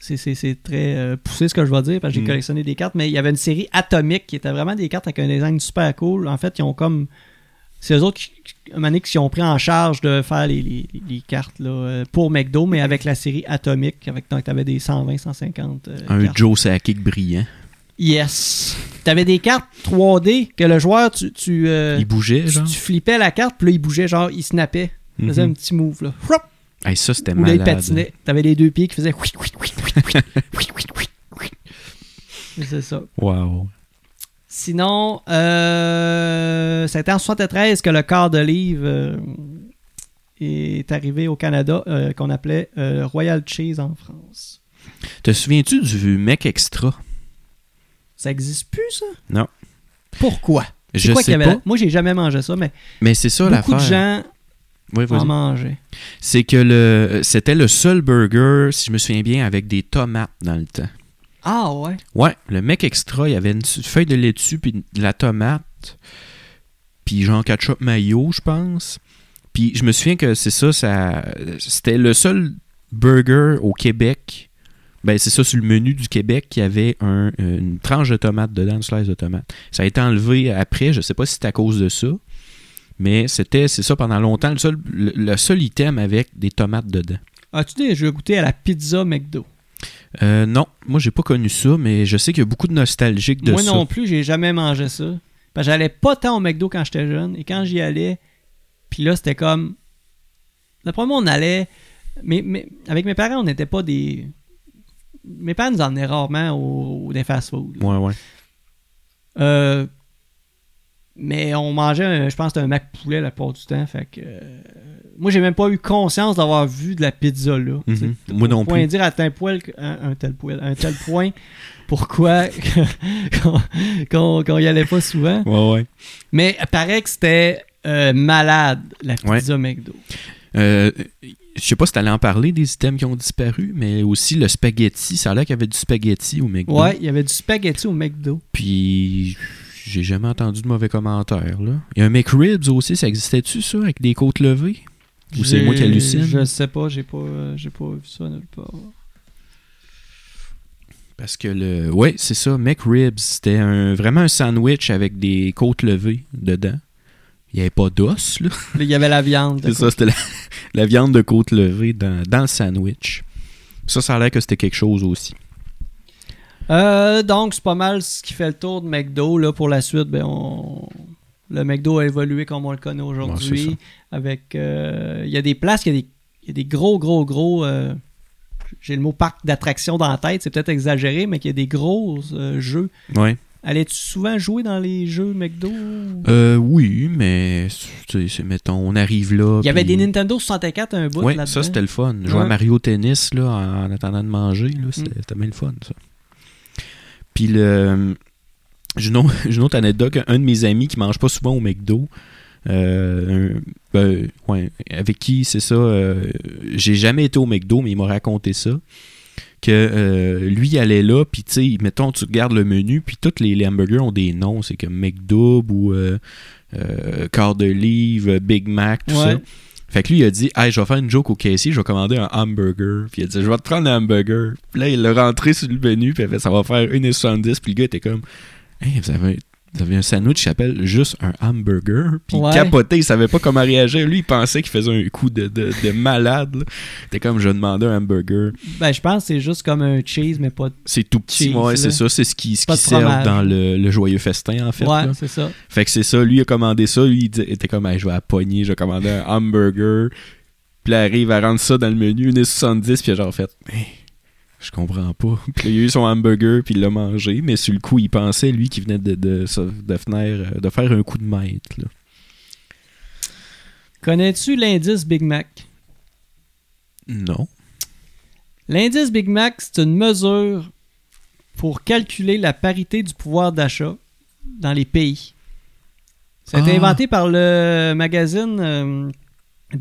c'est- très poussé ce que je vais dire parce que j'ai Mm. collectionné des cartes, mais il y avait une série atomique qui était vraiment des cartes avec un design super cool. En fait, ils ont comme c'est eux autres qui, donné, qui ont pris en charge de faire les, cartes là, euh, pour McDo, mais avec la série Atomic, avec donc t'avais des 120, 150. Euh, un cartes. Joe Sakic brillant. Yes. T'avais des cartes 3D que le joueur, tu. tu euh, il bougeait, tu, genre. Tu flippais la carte, puis là, il bougeait, genre, il snappait. Il faisait mhm. un petit move, là. Hey, ça, c'était malade. Là, il patinait. T'avais les deux pieds qui faisaient. C'est ça. Wow. Sinon, euh, c'était en 73 que le quart de livre euh, est arrivé au Canada, euh, qu'on appelait euh, Royal Cheese en France. Te souviens-tu du mec extra? Ça existe plus, ça? Non. Pourquoi? Je quoi sais y avait? pas. Moi, j'ai jamais mangé ça, mais Mais c'est ça beaucoup de l'affaire. gens Oui, en mangeaient. C'est que le c'était le seul burger, si je me souviens bien, avec des tomates dans le temps. Ah ouais? Ouais, le mec extra, il y avait une feuille de laitue puis de la tomate, puis genre ketchup mayo, je pense. Puis je me souviens que c'est ça, ça c'était le seul burger au Québec. Ben c'est ça sur le menu du Québec qui avait un- une tranche de tomate dedans, une slice de tomate. Ça a été enlevé après, je sais pas si c'est à cause de ça, mais c'était c'est ça pendant longtemps le seul le, le seul item avec des tomates dedans. As-tu déjà goûté à la pizza McDo? Euh, non, moi j'ai pas connu ça, mais je sais qu'il y a beaucoup de nostalgiques de Moi ça. non plus, j'ai jamais mangé ça. Parce que j'allais pas tant au McDo quand j'étais jeune. Et quand j'y allais, puis là, c'était comme. D'après moi, on allait. Mais, mais avec mes parents, on n'était pas des. Mes parents nous emmenaient rarement au, au- des fast-food. Ouais, ouais. Euh, mais on mangeait, un- je pense, un Mac poulet la plupart du temps. Fait que. euh, moi, j'ai même pas eu conscience d'avoir vu de la pizza là. Mhm. Sais, Moi non plus. dire à tel point, que- un, un tel point, un tel point, pourquoi qu'on qu'on- qu'on y allait pas souvent. Ouais, ouais. Mais il paraît que c'était euh, malade, la pizza McDo. Euh, je sais pas si t'allais en parler des items qui ont disparu, mais aussi le spaghetti. Ça a l'air qu'il y avait du spaghetti au McDo. Ouais, il y avait du spaghetti au McDo. Puis j'ai jamais entendu de mauvais commentaires. Là. Il y a un McRibs aussi, ça existait-tu ça, avec des côtes levées? Ou c'est moi qui hallucine? Je sais pas, j'ai pas, euh, j'ai pas vu ça nulle part. Parce que le. Ouais, c'est ça, McRibs. C'était un, vraiment un sandwich avec des côtes levées dedans. Il n'y avait pas d'os, là. Là, Il y avait la viande. C'est ça, c'était la, la viande de côte levée dans, dans le sandwich. Ça, ça a l'air que c'était quelque chose aussi. Euh, donc, c'est pas mal ce qui fait le tour de McDo. Là, pour la suite, ben, on... le McDo a évolué comme on le connaît aujourd'hui. avec, euh, il y a des places, il y a des, il y a des gros, gros, gros. euh, J'ai le mot parc d'attractions dans la tête, c'est peut-être exagéré, mais qu'il y a des gros euh, jeux. Ouais. Allais-tu souvent jouer dans les jeux McDo? Euh, oui, mais mettons, on arrive là. Il y avait des Nintendo 64 un bout là-dedans. ça c'était le fun. Jouer à. Mario Tennis là, en, en attendant de manger, là, c'était Mm. bien le fun, ça. Puis le. J'ai une, autre- anecdote. Un de mes amis qui mange pas souvent au McDo, euh, ben, ouais, avec qui c'est ça. euh, J'ai jamais été au McDo, mais il m'a raconté ça. Que euh, lui, il allait là, puis tu sais, mettons, tu regardes le menu, puis tous les, hamburgers ont des noms. C'est comme McDouble ou quart de livre, Big Mac, tout ça. Fait que lui, il a dit, hey, je vais faire une joke au caissier, je vais commander un hamburger. Puis il a dit, je vais te prendre un hamburger. Puis là, il l'a rentré sur le menu, puis il a fait, ça va faire 1,70. Puis le gars était comme, hey, vous avez, avez un sandwich qui s'appelle juste un hamburger. Puis Ouais. il capotait, il savait pas comment réagir. Lui, il pensait qu'il faisait un coup de, de, de malade. C'était comme, je demander un hamburger. Ben, je pense que c'est juste comme un cheese, mais pas. C'est tout petit, Cheese, ouais, c'est ça. C'est ce qui, ce qui de sert dans le, le joyeux festin, en fait. ouais, c'est ça. Fait que c'est ça, lui il a commandé ça, lui il dit- était comme Hey, je vais à poignée, je vais commander un hamburger. Puis là, il arrive à rendre ça dans le menu, 1,70, puis il a genre fait Hey, je comprends pas. Puis il a eu son hamburger, puis il l'a mangé, mais sur le coup, il pensait, lui, qu'il venait de, de, de, venir, euh, de faire un coup de maître. Connais-tu l'indice Big Mac? Non. L'indice Big Mac, c'est une mesure pour calculer la parité du pouvoir d'achat dans les pays. Ça a été Ah. inventé par le magazine euh,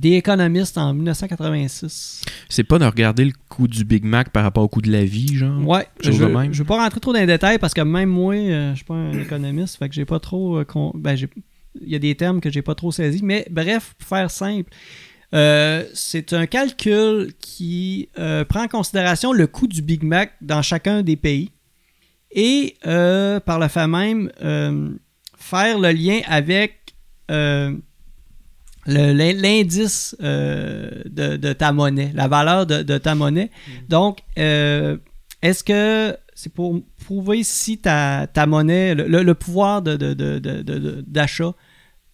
The Economist en 1986. C'est pas de regarder le coût du Big Mac par rapport au coût de la vie, genre? Ouais, je, je vais pas rentrer trop dans les détails parce que même moi, euh, je suis pas un économiste, fait que j'ai pas trop. euh, con- ben, il y a des termes que j'ai pas trop saisis, mais bref, pour faire simple, euh, c'est un calcul qui euh, prend en considération le coût du Big Mac dans chacun des pays et par le fait même faire le lien avec l'indice euh, de, de ta monnaie, la valeur de, de ta monnaie. Donc, euh, est-ce que c'est pour prouver si ta, ta monnaie, le, le- le pouvoir de- de- d'achat,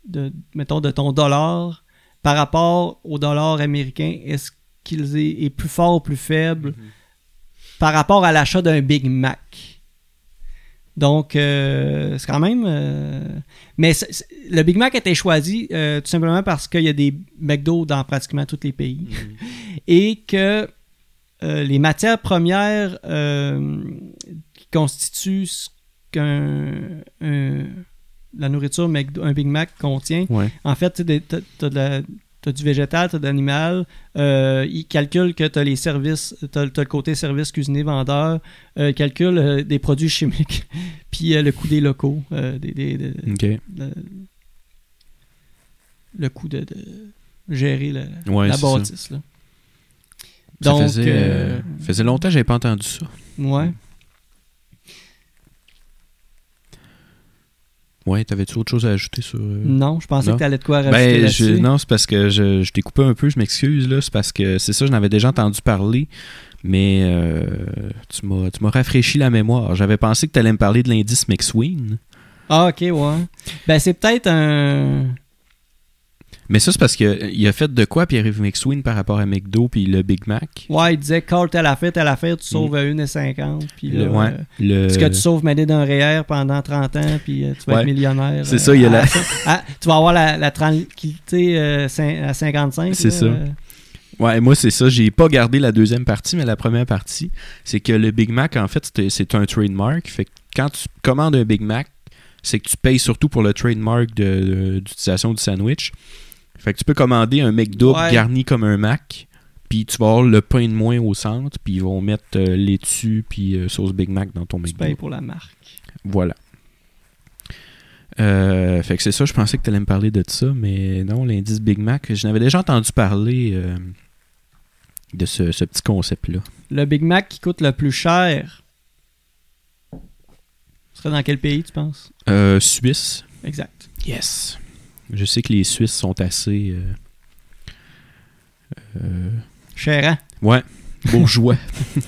de, mettons, de ton dollar par rapport au dollar américain, est-ce qu'il est, est plus fort ou plus faible par rapport à l'achat d'un Big Mac? Donc, euh, c'est quand même. euh, mais le Big Mac a été choisi euh, tout simplement parce qu'il y a des McDo dans pratiquement tous les pays et que les matières premières qui constituent ce qu'un un- la nourriture McDo- un Big Mac contient, Ouais. en fait, tu t'as de la- t'as du végétal, tu as de l'animal. Euh, ils calculent que tu as les services, tu as, le côté service cuisinier vendeur, euh, ils calculent euh, des produits chimiques, puis euh, le coût des locaux, euh, des, des- de- le, le coût de, de gérer Ouais, la c'est ça. bâtisse. Là. Ça Donc, faisait, euh, faisait longtemps que j'avais pas entendu ça. ouais. Ouais, t'avais-tu autre chose à ajouter sur. euh, Non, je pensais Non. que tu allais de quoi rajouter Ben, je, non, c'est parce que je, je t'ai coupé un peu, je m'excuse, là. C'est parce que c'est ça, j'en avais déjà entendu parler, mais euh, tu m'as rafraîchi la mémoire. J'avais pensé que tu allais me parler de l'indice McSween. Ah, ok, ouais. Ben, c'est peut-être un. Mais ça, c'est parce qu'il a fait de quoi Pierre-Yves McSween par rapport à McDo puis le Big Mac? Ouais, il disait, call telle affaire, telle affaire, tu sauves à 1,50. Puis là, Mm. Le- ouais, euh, le- ce que tu sauves m'aider d'un REER pendant 30 ans, puis euh, tu vas Ouais. être millionnaire. C'est euh, ça, il y a la- à- tu vas avoir la, la tranquillité euh, à 55. C'est ça. euh. Ouais, moi, c'est ça. J'ai pas gardé la deuxième partie, mais la première partie, c'est que le Big Mac, en fait, c'est un trademark. Fait que quand tu commandes un Big Mac, c'est que tu payes surtout pour le trademark de- de- d'utilisation du sandwich. Fait que tu peux commander un Ouais. garni comme un Mac, puis tu vas avoir le pain de moins au centre, puis ils vont mettre euh, laitue puis euh, sauce Big Mac dans ton Tu McDouble. payes pour la marque. Voilà. Euh, fait que c'est ça, je pensais que tu allais me parler de ça, mais non, l'indice Big Mac, je n'avais déjà entendu parler euh, de ce, ce petit concept-là. Le Big Mac qui coûte le plus cher serait dans quel pays, tu penses? Euh, Suisse. Exact. Yes. Je sais que les Suisses sont assez. euh, euh, ouais, bourgeois.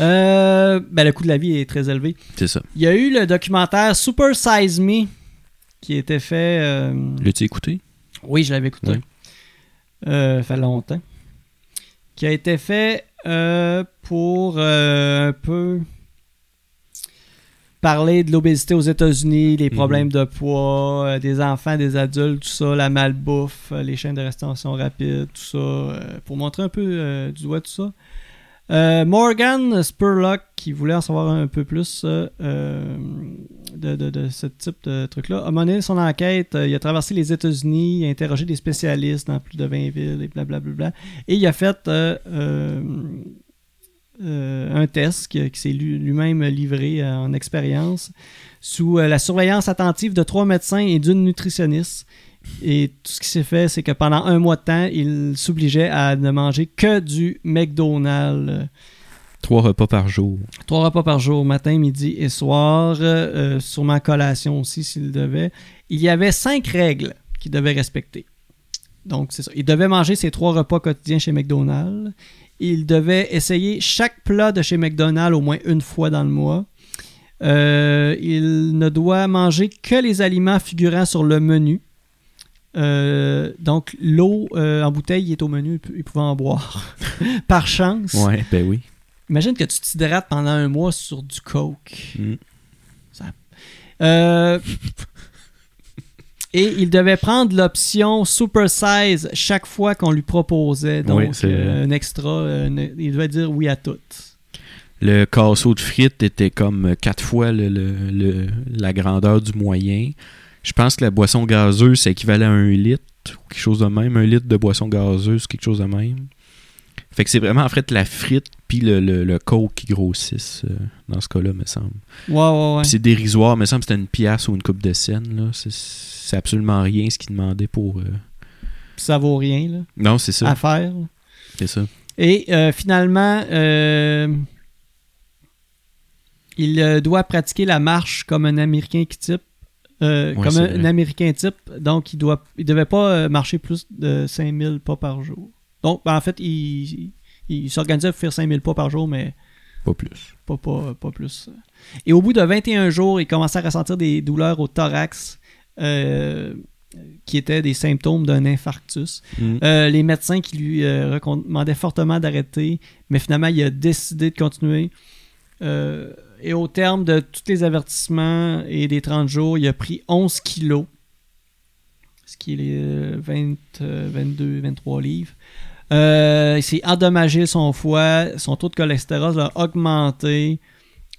Euh, ben, le coût de la vie est très élevé. c'est ça. Il y a eu le documentaire Super Size Me qui a été fait. euh, L'as-tu écouté? Oui, je l'avais écouté. Ouais. Fait longtemps. Qui a été fait pour un peu parler de l'obésité aux États-Unis, les Mhm. problèmes de poids, euh, des enfants, des adultes, tout ça, la malbouffe, euh, les chaînes de restauration rapide, tout ça, euh, pour montrer un peu du doigt tout ça. Morgan Spurlock, qui voulait en savoir un peu plus de, de- de ce type de truc-là, a mené son enquête. il a traversé les États-Unis, il a interrogé des spécialistes dans plus de 20 villes et blablabla. Et il a fait euh, un test qui, qui s'est lui- lui-même livré euh, en expérience sous euh, la surveillance attentive de trois médecins et d'une nutritionniste. Et tout ce qui s'est fait, c'est que pendant un mois de temps, il s'obligeait à ne manger que du McDonald's. Trois repas par jour. Trois repas par jour, matin, midi et soir. Euh, sûrement collation aussi s'il devait. Il y avait cinq règles qu'il devait respecter. Donc, c'est ça. Il devait manger ses trois repas quotidiens chez McDonald's. Il devait essayer chaque plat de chez McDonald's au moins une fois dans le mois. Euh, il ne doit manger que les aliments figurant sur le menu. Euh, donc, l'eau euh, en bouteille est au menu, il pouvait en boire. Par chance. Ouais, ben oui. Imagine que tu t'hydrates pendant un mois sur du coke. Mm. Ça- Euh, Et il devait prendre l'option super size chaque fois qu'on lui proposait. Donc, Oui, euh, un extra. euh, il devait dire oui à tout. Le casseau de frites était comme quatre fois le- le- le- la grandeur du moyen. Je pense que la boisson gazeuse, c'est équivalent à un litre ou quelque chose de même. Un litre de boisson gazeuse, quelque chose de même. Fait que c'est vraiment en fait la frite puis le, le, le coke qui grossissent euh, dans ce cas-là, me semble. Ouais, ouais, ouais. Puis c'est dérisoire, me semble que c'était une pièce ou une coupe de scène. là. C'est, c'est absolument rien ce qu'il demandait pour. euh, ça vaut rien là, Non, c'est ça. à faire. C'est ça. Et euh, finalement, euh, il doit pratiquer la marche comme un Américain qui type. Ouais, comme un, un Américain type. Donc, il doit, il devait pas marcher plus de 5000 pas par jour. Donc, ben, en fait, il, s'organisait pour faire 5000 pas par jour, mais Pas plus. pas, pas, pas plus. Et au bout de 21 jours, il commençait à ressentir des douleurs au thorax euh, qui étaient des symptômes d'un infarctus. Mm. Euh, les médecins qui lui euh, recommandaient fortement d'arrêter, mais finalement, il a décidé de continuer. Euh, et au terme de tous les avertissements et des 30 jours, il a pris 11 kilos, ce qui est les euh, 20, euh, 22, 23 livres. Euh, il s'est endommagé son foie, son taux de cholestérol a augmenté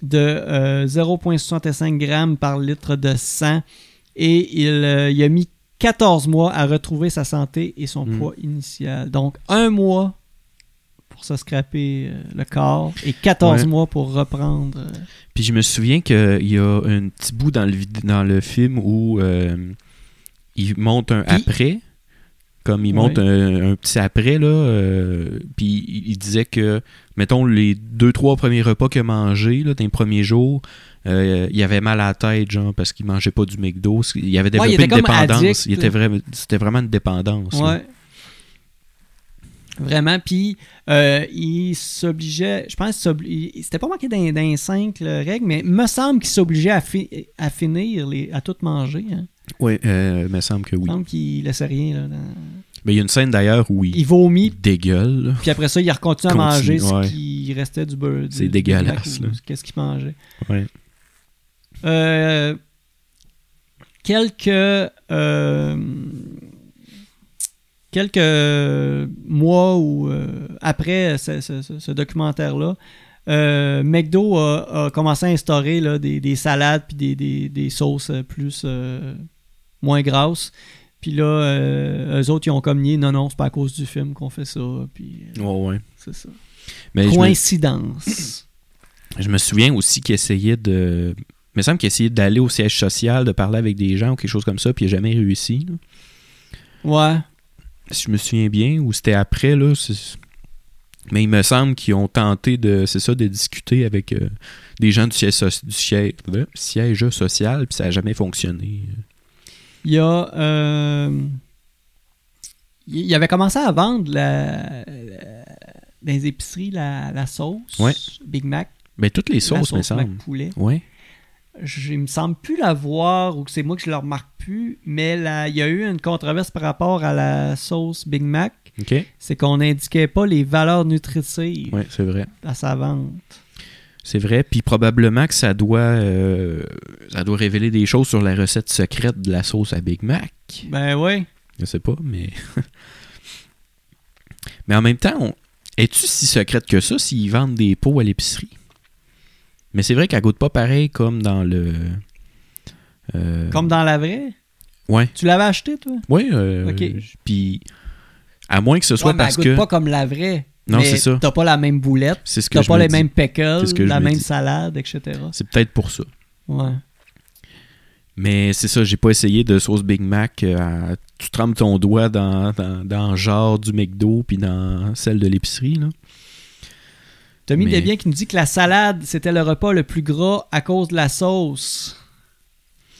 de euh, 0,65 grammes par litre de sang et il, euh, il a mis 14 mois à retrouver sa santé et son Mm. poids initial. Donc, un mois pour se scraper euh, le corps et 14 Ouais. mois pour reprendre. euh, Puis je me souviens qu'il y a un petit bout dans le, dans le film où euh, il monte un Puis- après. Comme il Ouais. monte un, un petit après, là. euh, puis il, il disait que, mettons, les deux, trois premiers repas qu'il a mangés, là, dans les premiers jours, euh, il avait mal à la tête, genre, parce qu'il mangeait pas du McDo. Il avait Ouais, il développé une dépendance. addict. Il était vraiment, c'était vraiment une dépendance. là. Ouais. Vraiment. Puis, euh, il s'obligeait, je pense, c'était pas marqué dans, dans les cinq règles, mais il me semble qu'il s'obligeait à, fi- à finir, les, à tout manger. Hein. Ouais, euh, il me semble que Il me oui. semble qu'il laissait rien. Là, dans- Mais il y a une scène d'ailleurs où il, Il vomit, il dégueule. puis après ça, il continue à manger ce qui restait du beurre. C'est dégueulasse. Qu'est-ce qu'il mangeait. Ouais. Euh, quelques euh, quelques mois ou euh, après ce, ce- ce- ce documentaire-là, euh, McDo a, a commencé à instaurer là, des, des salades puis des, des- des sauces plus euh, moins grasses. Puis là, euh, eux autres, ils ont comme nié, non, non, c'est pas à cause du film qu'on fait ça. Puis euh, Ouais, ouais. c'est ça. Mais je me- Coïncidence. Je me souviens aussi qu'il essayait de. Il me semble qu'il essayait d'aller au siège social, de parler avec des gens ou quelque chose comme ça, puis il n'a jamais réussi. là. Ouais. Si je me souviens bien, ou c'était après, là. Mais il me semble qu'ils ont tenté de. C'est ça, de discuter avec euh, des gens du siège, du siège, siège social, puis ça n'a jamais fonctionné. Il y a. euh, il avait commencé à vendre la, la- dans les épiceries la, la sauce Ouais. Big Mac. Mais toutes les la sauces, me sauce Mac semble. poulet. Ouais. Je, me semble plus la voir ou que c'est moi que je le remarque plus, mais là, il y a eu une controverse par rapport à la sauce Big Mac. C'est qu'on n'indiquait pas les valeurs nutritives Ouais, vrai. à sa vente. C'est vrai. Puis probablement que ça doit, euh, ça doit révéler des choses sur la recette secrète de la sauce à Big Mac. Ben oui. Je sais pas, mais. mais en même temps, on- es-tu si secrète que ça s'ils vendent des pots à l'épicerie? Mais c'est vrai qu'elle goûte pas pareil comme dans le. euh, Comme dans la vraie? Ouais. Tu l'avais acheté, toi? Ouais. euh, Ok. Puis. À moins que ce soit Ouais, mais elle parce goûte que. pas comme la vraie. Non, c'est ça. T'as pas la même boulette. C'est ce que T'as pas me les mêmes pickles, la me même salade, etc. C'est peut-être pour ça. Ouais. Mais c'est ça, j'ai pas essayé de sauce Big Mac. euh, à- tu trempes ton doigt dans, dans, dans le genre du McDo puis dans celle de l'épicerie. là. Tommy Mais- Desbiens qui nous dit que la salade, c'était le repas le plus gras à cause de la sauce.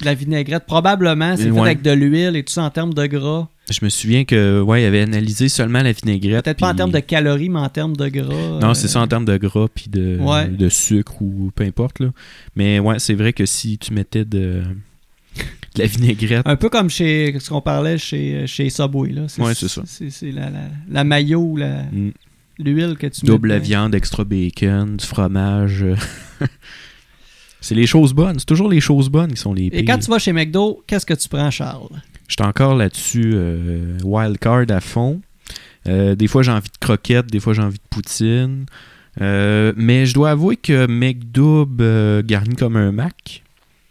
De la vinaigrette. Probablement, c'est Euh, fait ouais. avec de l'huile et tout ça en termes de gras. Je me souviens que ouais, il avait analysé seulement la vinaigrette. Peut-être pas en termes de calories, mais en termes de gras. Non, euh, c'est ça en termes de gras puis de, Ouais. de sucre ou peu importe. Là. Mais ouais, c'est vrai que si tu mettais de, de la vinaigrette, Un peu comme chez ce qu'on parlait chez, chez Subway. Là. Ouais, c'est ça. C'est c'est la, la, la mayo mm, l'huile que tu double mets. la dedans. viande, extra bacon, du fromage. c'est les choses bonnes. C'est toujours les choses bonnes qui sont les Et pires. quand tu vas chez McDo, qu'est-ce que tu prends, Charles? J'étais encore là-dessus, euh, wild card à fond. Euh, des fois, j'ai envie de croquettes, des fois, j'ai envie de poutine. Euh, mais je dois avouer que McDouble euh, garni comme un Mac,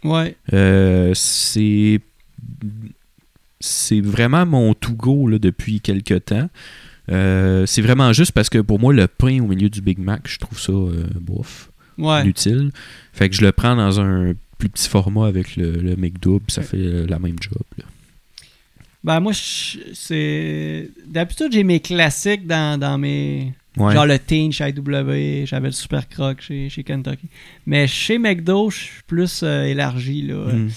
Ouais. c'est c'est vraiment mon to-go depuis quelques temps. Euh, c'est vraiment juste parce que pour moi, le pain au milieu du Big Mac, je trouve ça euh, bof, Ouais. inutile. Fait que je le prends dans un plus petit format avec le, le McDouble, ça fait la même job. là. Ben, moi, c'est. D'habitude, j'ai mes classiques dans, dans mes. Ouais. Genre le Teen chez IW, j'avais le Super Croc chez, chez Kentucky. Mais chez McDo, je suis plus euh, élargi, là. Mm.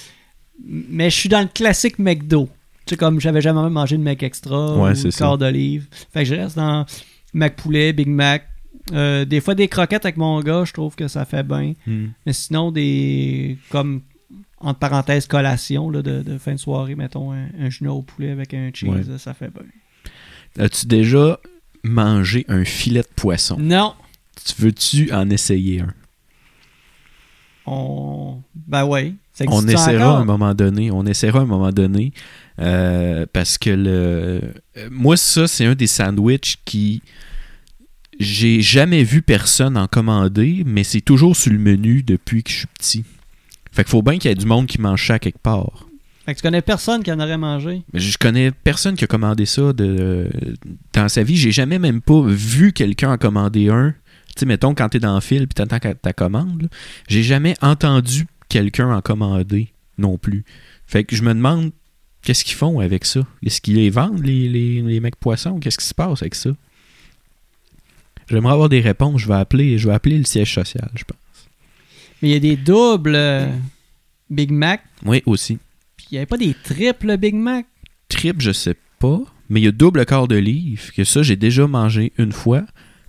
Mais je suis dans le classique McDo. Tu sais, comme j'avais jamais mangé de Mac Extra Ouais, ou corps d'olive. Fait que je reste dans Mac Poulet, Big Mac. Euh, des fois, des croquettes avec mon gars, je trouve que ça fait bien. Mm. Mais sinon, des. Comme, entre parenthèses, collation là, de, de fin de soirée, mettons un, un junior au poulet avec un cheese, Ouais. ça fait bien. As-tu déjà mangé un filet de poisson? Non, Tu veux-tu en essayer un? on. Ben. Ça On essaiera encore? à un moment donné. On essaiera à un moment donné. euh, parce que le. euh, Moi, ça, c'est un des sandwichs qui. J'ai jamais vu personne en commander, mais c'est toujours sur le menu depuis que je suis petit. Fait qu'il faut bien qu'il y ait du monde qui mange ça quelque part. Fait que tu connais personne qui en aurait mangé? Mais je connais personne qui a commandé ça de, dans sa vie. J'ai jamais même pas vu quelqu'un en commander un. Tu sais, mettons, quand t'es dans le fil puis t'attends ta- ta commande, j'ai jamais entendu quelqu'un en commander non plus. Fait que je me demande qu'est-ce qu'ils font avec ça? Est-ce qu'ils les vendent, les, les, les mecs poissons? Qu'est-ce qui se passe avec ça? J'aimerais avoir des réponses. Je vais appeler, je vais appeler le siège social, je pense. Mais il y a des doubles euh, Big Mac, Oui, aussi. puis il n'y avait pas des triples Big Mac? Trip, je sais pas. Mais il y a double quart de livre, que ça, j'ai déjà mangé une fois.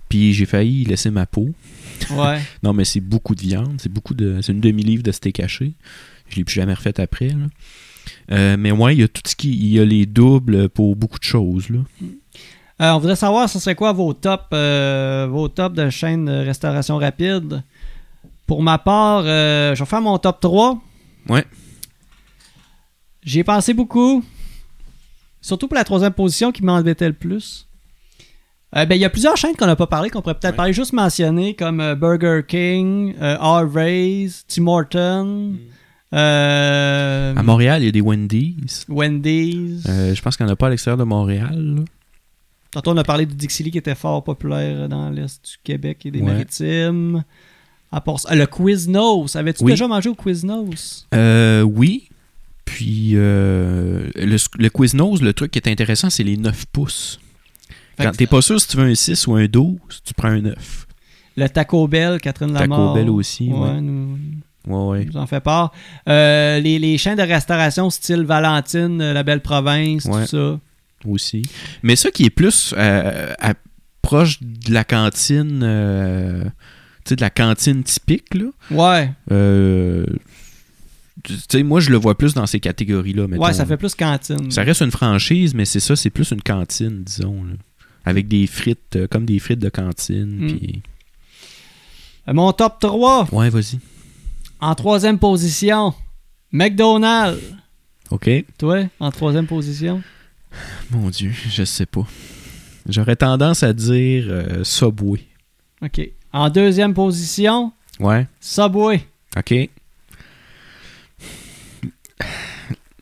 Puis j'ai failli laisser ma peau. Ouais. Non, mais c'est beaucoup de viande. C'est beaucoup de. C'est une demi-livre de steak haché. Je l'ai plus jamais refait après. là. Euh, mais ouais, il y a tout ce qui. Il y a les doubles pour beaucoup de choses. Là. Euh, on voudrait savoir, ce serait quoi vos tops, euh, vos tops de chaîne de restauration rapide? Pour ma part, euh, je vais faire mon top 3. Ouais. J'y ai pensé beaucoup. Surtout pour la troisième position qui m'embêtait le plus. Euh, ben, il y a plusieurs chaînes qu'on n'a pas parlé, qu'on pourrait peut-être Ouais. parler, juste mentionner, comme euh, Burger King, euh, Harvey's, Tim Hortons, euh, À Montréal, il y a des Wendy's. Wendy's. Je pense qu'il n'y en a pas à l'extérieur de Montréal. Tantôt, on a parlé du Dixie Lee qui était fort populaire dans l'Est du Québec et des Ouais. Maritimes. À part ah, le Quiznos. Avais-tu Oui. déjà mangé au Quiznos? Euh, oui. Puis euh, le, le Quiznos, le truc qui est intéressant, c'est les 9 pouces. Fait Quand t'es pas sûr si tu veux un 6 ou un 12, tu prends un 9. Le Taco Bell, Catherine Taco Lamar. Bell aussi, ouais. nous, Ouais, ouais. nous en fait part. Euh, les, les chaînes de restauration style Valentine, euh, La Belle Province, Ouais. tout ça. Aussi. Mais ça qui est plus euh, à- proche de la cantine, euh, tu sais, de la cantine typique, là. Ouais. euh, tu sais, moi, je le vois plus dans ces catégories-là. mettons. Ouais, ça fait plus cantine. Ça reste une franchise, mais c'est ça, c'est plus une cantine, disons. là. Avec des frites, euh, comme des frites de cantine. Mm. puis- Euh, Mon top 3, Ouais, vas-y. en troisième position, McDonald's. OK. Toi, en troisième position? Mon Dieu, je sais pas. J'aurais tendance à dire euh, Subway. OK. En deuxième position, Ouais. Subway. OK.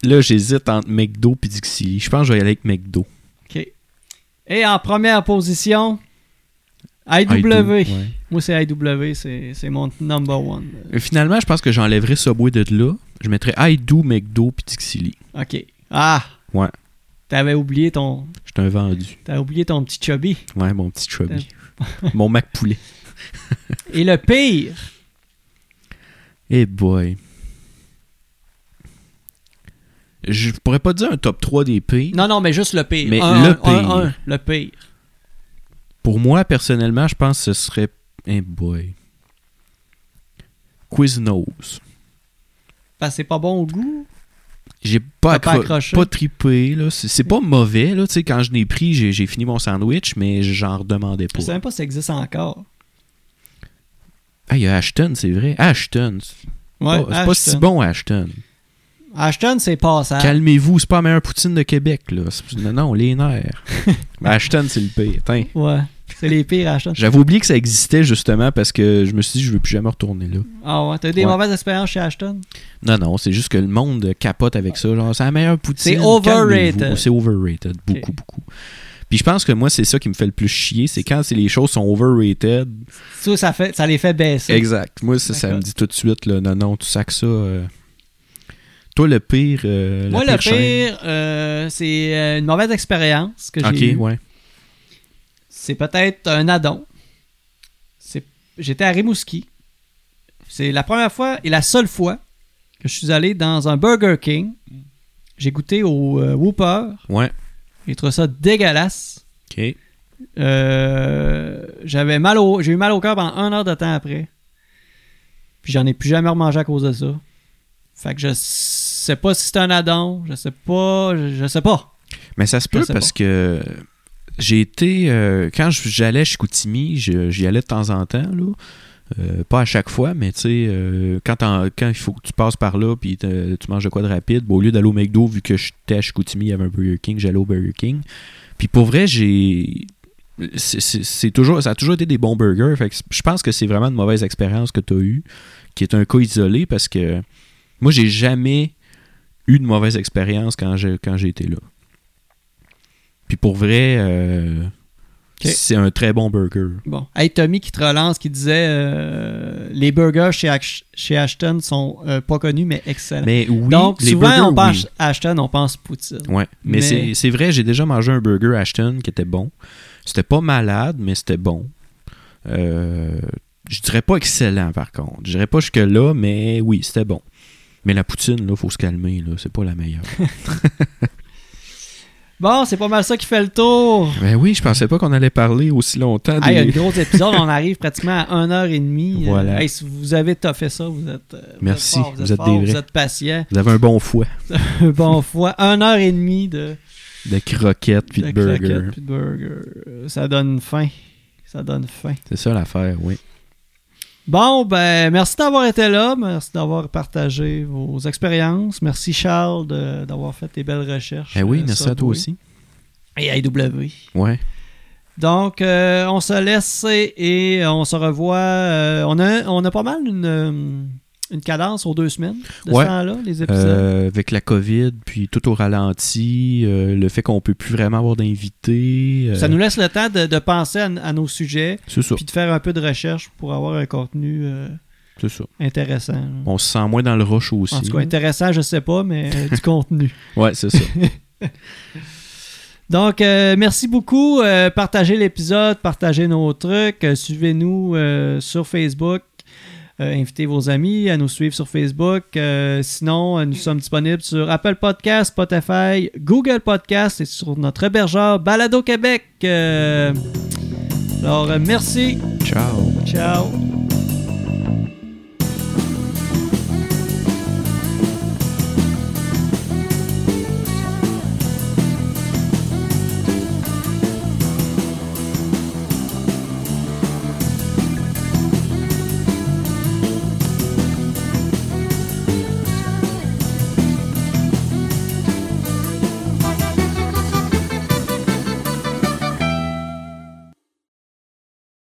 Là, j'hésite entre McDo et Dixie. Je pense que je vais y aller avec McDo. OK. Et en première position, IW. Ouais. Moi, c'est IW, c'est mon number one. Euh, Finalement, je pense que j'enlèverais Subway de là. Je mettrais I Do, McDo puis Dixili. OK. Ah! Ouais. T'avais oublié ton... J'étais un vendu. T'avais oublié ton petit chubby. Ouais, mon petit chubby. mon Mac poulet. Et le pire... Eh boy. Je pourrais pas dire un top 3 des pires. Non, non, mais juste le pire. Mais Un, le pire. un, un, le pire. Pour moi, personnellement, je pense que ce serait. Eh boy. Quiznos. Que c'est pas bon au goût? J'ai pas, T'as pas accro- accroché? pas. C'est pas mauvais. Là. Quand je l'ai pris, j'ai j'ai fini mon sandwich, mais j'en redemandais Je pas. sais même pas si ça existe encore. Ah, il y a Ashton, c'est vrai. Ashton. C'est Ouais, pas, c'est pas si bon, Ashton. Ashton, c'est passable. Calmez-vous, c'est pas la meilleure poutine de Québec. Là. Non, non, les nerfs. Mais Ashton, c'est le pire. Tiens. Ouais. C'est les pires Ashton. J'avais oublié que ça existait justement parce que je me suis dit je veux plus jamais retourner là. Ah ouais. T'as eu des Ouais. mauvaises expériences chez Ashton? Non, non, c'est juste que le monde capote avec ça. Genre, c'est la meilleure poutine. C'est overrated. C'est overrated. Beaucoup, beaucoup. Puis je pense que moi, c'est ça qui me fait le plus chier. C'est quand les choses sont overrated. Ça, ça, fait, ça les fait baisser. Exact. Moi, ça, ça me dit tout de suite, là, non, non, tu sacs ça. euh. Toi, le pire. euh, Moi, le pire, euh, c'est une mauvaise expérience que j'ai Ok, eue. ouais. C'est peut-être un addon. J'étais à Rimouski. C'est la première fois et la seule fois que je suis allé dans un Burger King. J'ai goûté au euh, Whopper. Ouais. J'ai trouvé ça dégueulasse. Ok. Euh, j'avais mal au, j'ai eu mal au cœur pendant un heure de temps après. Puis j'en ai plus jamais remangé à cause de ça. Fait que je sais pas si c'est un addon, je sais pas, je, je sais pas. Mais ça se peut parce pas. que j'ai été. euh, quand j'allais chez Chicoutimi, je- j'y allais de temps en temps, là. Euh, pas à chaque fois, mais tu sais, euh, quand, il faut que tu passes par là puis tu manges de quoi de rapide, bon, au lieu d'aller au McDo, vu que j'étais à Chicoutimi, il y avait un Burger King, j'allais au Burger King. Puis pour vrai, j'ai. c'est- toujours, ça a toujours été des bons burgers. Je pense que c'est vraiment une mauvaise expérience que tu as eue, qui est un cas isolé parce que moi, j'ai jamais eu de mauvaise expérience quand j'ai quand été là. Puis pour vrai, euh, c'est un très bon burger. Bon. Hey, Tommy qui te relance, qui disait euh, les burgers chez, Ash- chez Ashton sont euh, pas connus, mais excellents. Mais oui, Donc, les souvent, burgers, on pense oui. Ashton, on pense poutine. Ouais, mais, Mais- c'est- c'est vrai, j'ai déjà mangé un burger Ashton qui était bon. C'était pas malade, mais c'était bon. Je dirais pas excellent par contre. Je dirais pas jusque-là, mais oui, c'était bon. Mais la poutine, là, faut se calmer, là. C'est pas la meilleure. Bon, c'est pas mal ça qui fait le tour. ben oui, je pensais pas qu'on allait parler aussi longtemps. Hey, des- un gros épisode, on arrive pratiquement à 1h30. Voilà. hey, si vous avez toffé ça, vous êtes, euh, vous Merci, êtes fort, vous vous êtes, êtes fort, des vous vrais. êtes patient. Vous avez un bon foie bon foi, 1h30 de, de croquettes puis de, de burger. puis de burger. Ça donne faim. Ça donne faim. C'est ça l'affaire, oui. Bon, ben, merci d'avoir été là. Merci d'avoir partagé vos expériences. Merci, Charles, d'avoir fait tes belles recherches. Eh oui, euh, merci à toi aussi. Et AW. Ouais. Donc, euh, on se laisse et, et on se revoit. euh, on, a, on a pas mal une, une cadence aux deux semaines de Ouais. ce temps-là, les épisodes? Euh, avec la COVID, puis tout au ralenti, euh, le fait qu'on peut plus vraiment avoir d'invités. euh, Ça nous laisse le temps de, de penser à, à nos sujets puis de faire un peu de recherche pour avoir un contenu ça. intéressant. là. On se sent moins dans le rush aussi. En tout cas, intéressant, je sais pas, mais du contenu. Ouais, c'est ça. Donc, euh, merci beaucoup. Euh, partagez l'épisode, partagez nos trucs. Euh, Suivez-nous sur Facebook. Euh, invitez vos amis à nous suivre sur Facebook. Euh, sinon, euh, nous sommes disponibles sur Apple Podcast, Spotify, Google Podcast et sur notre hébergeur Balado Québec. Alors, merci. Ciao. Ciao.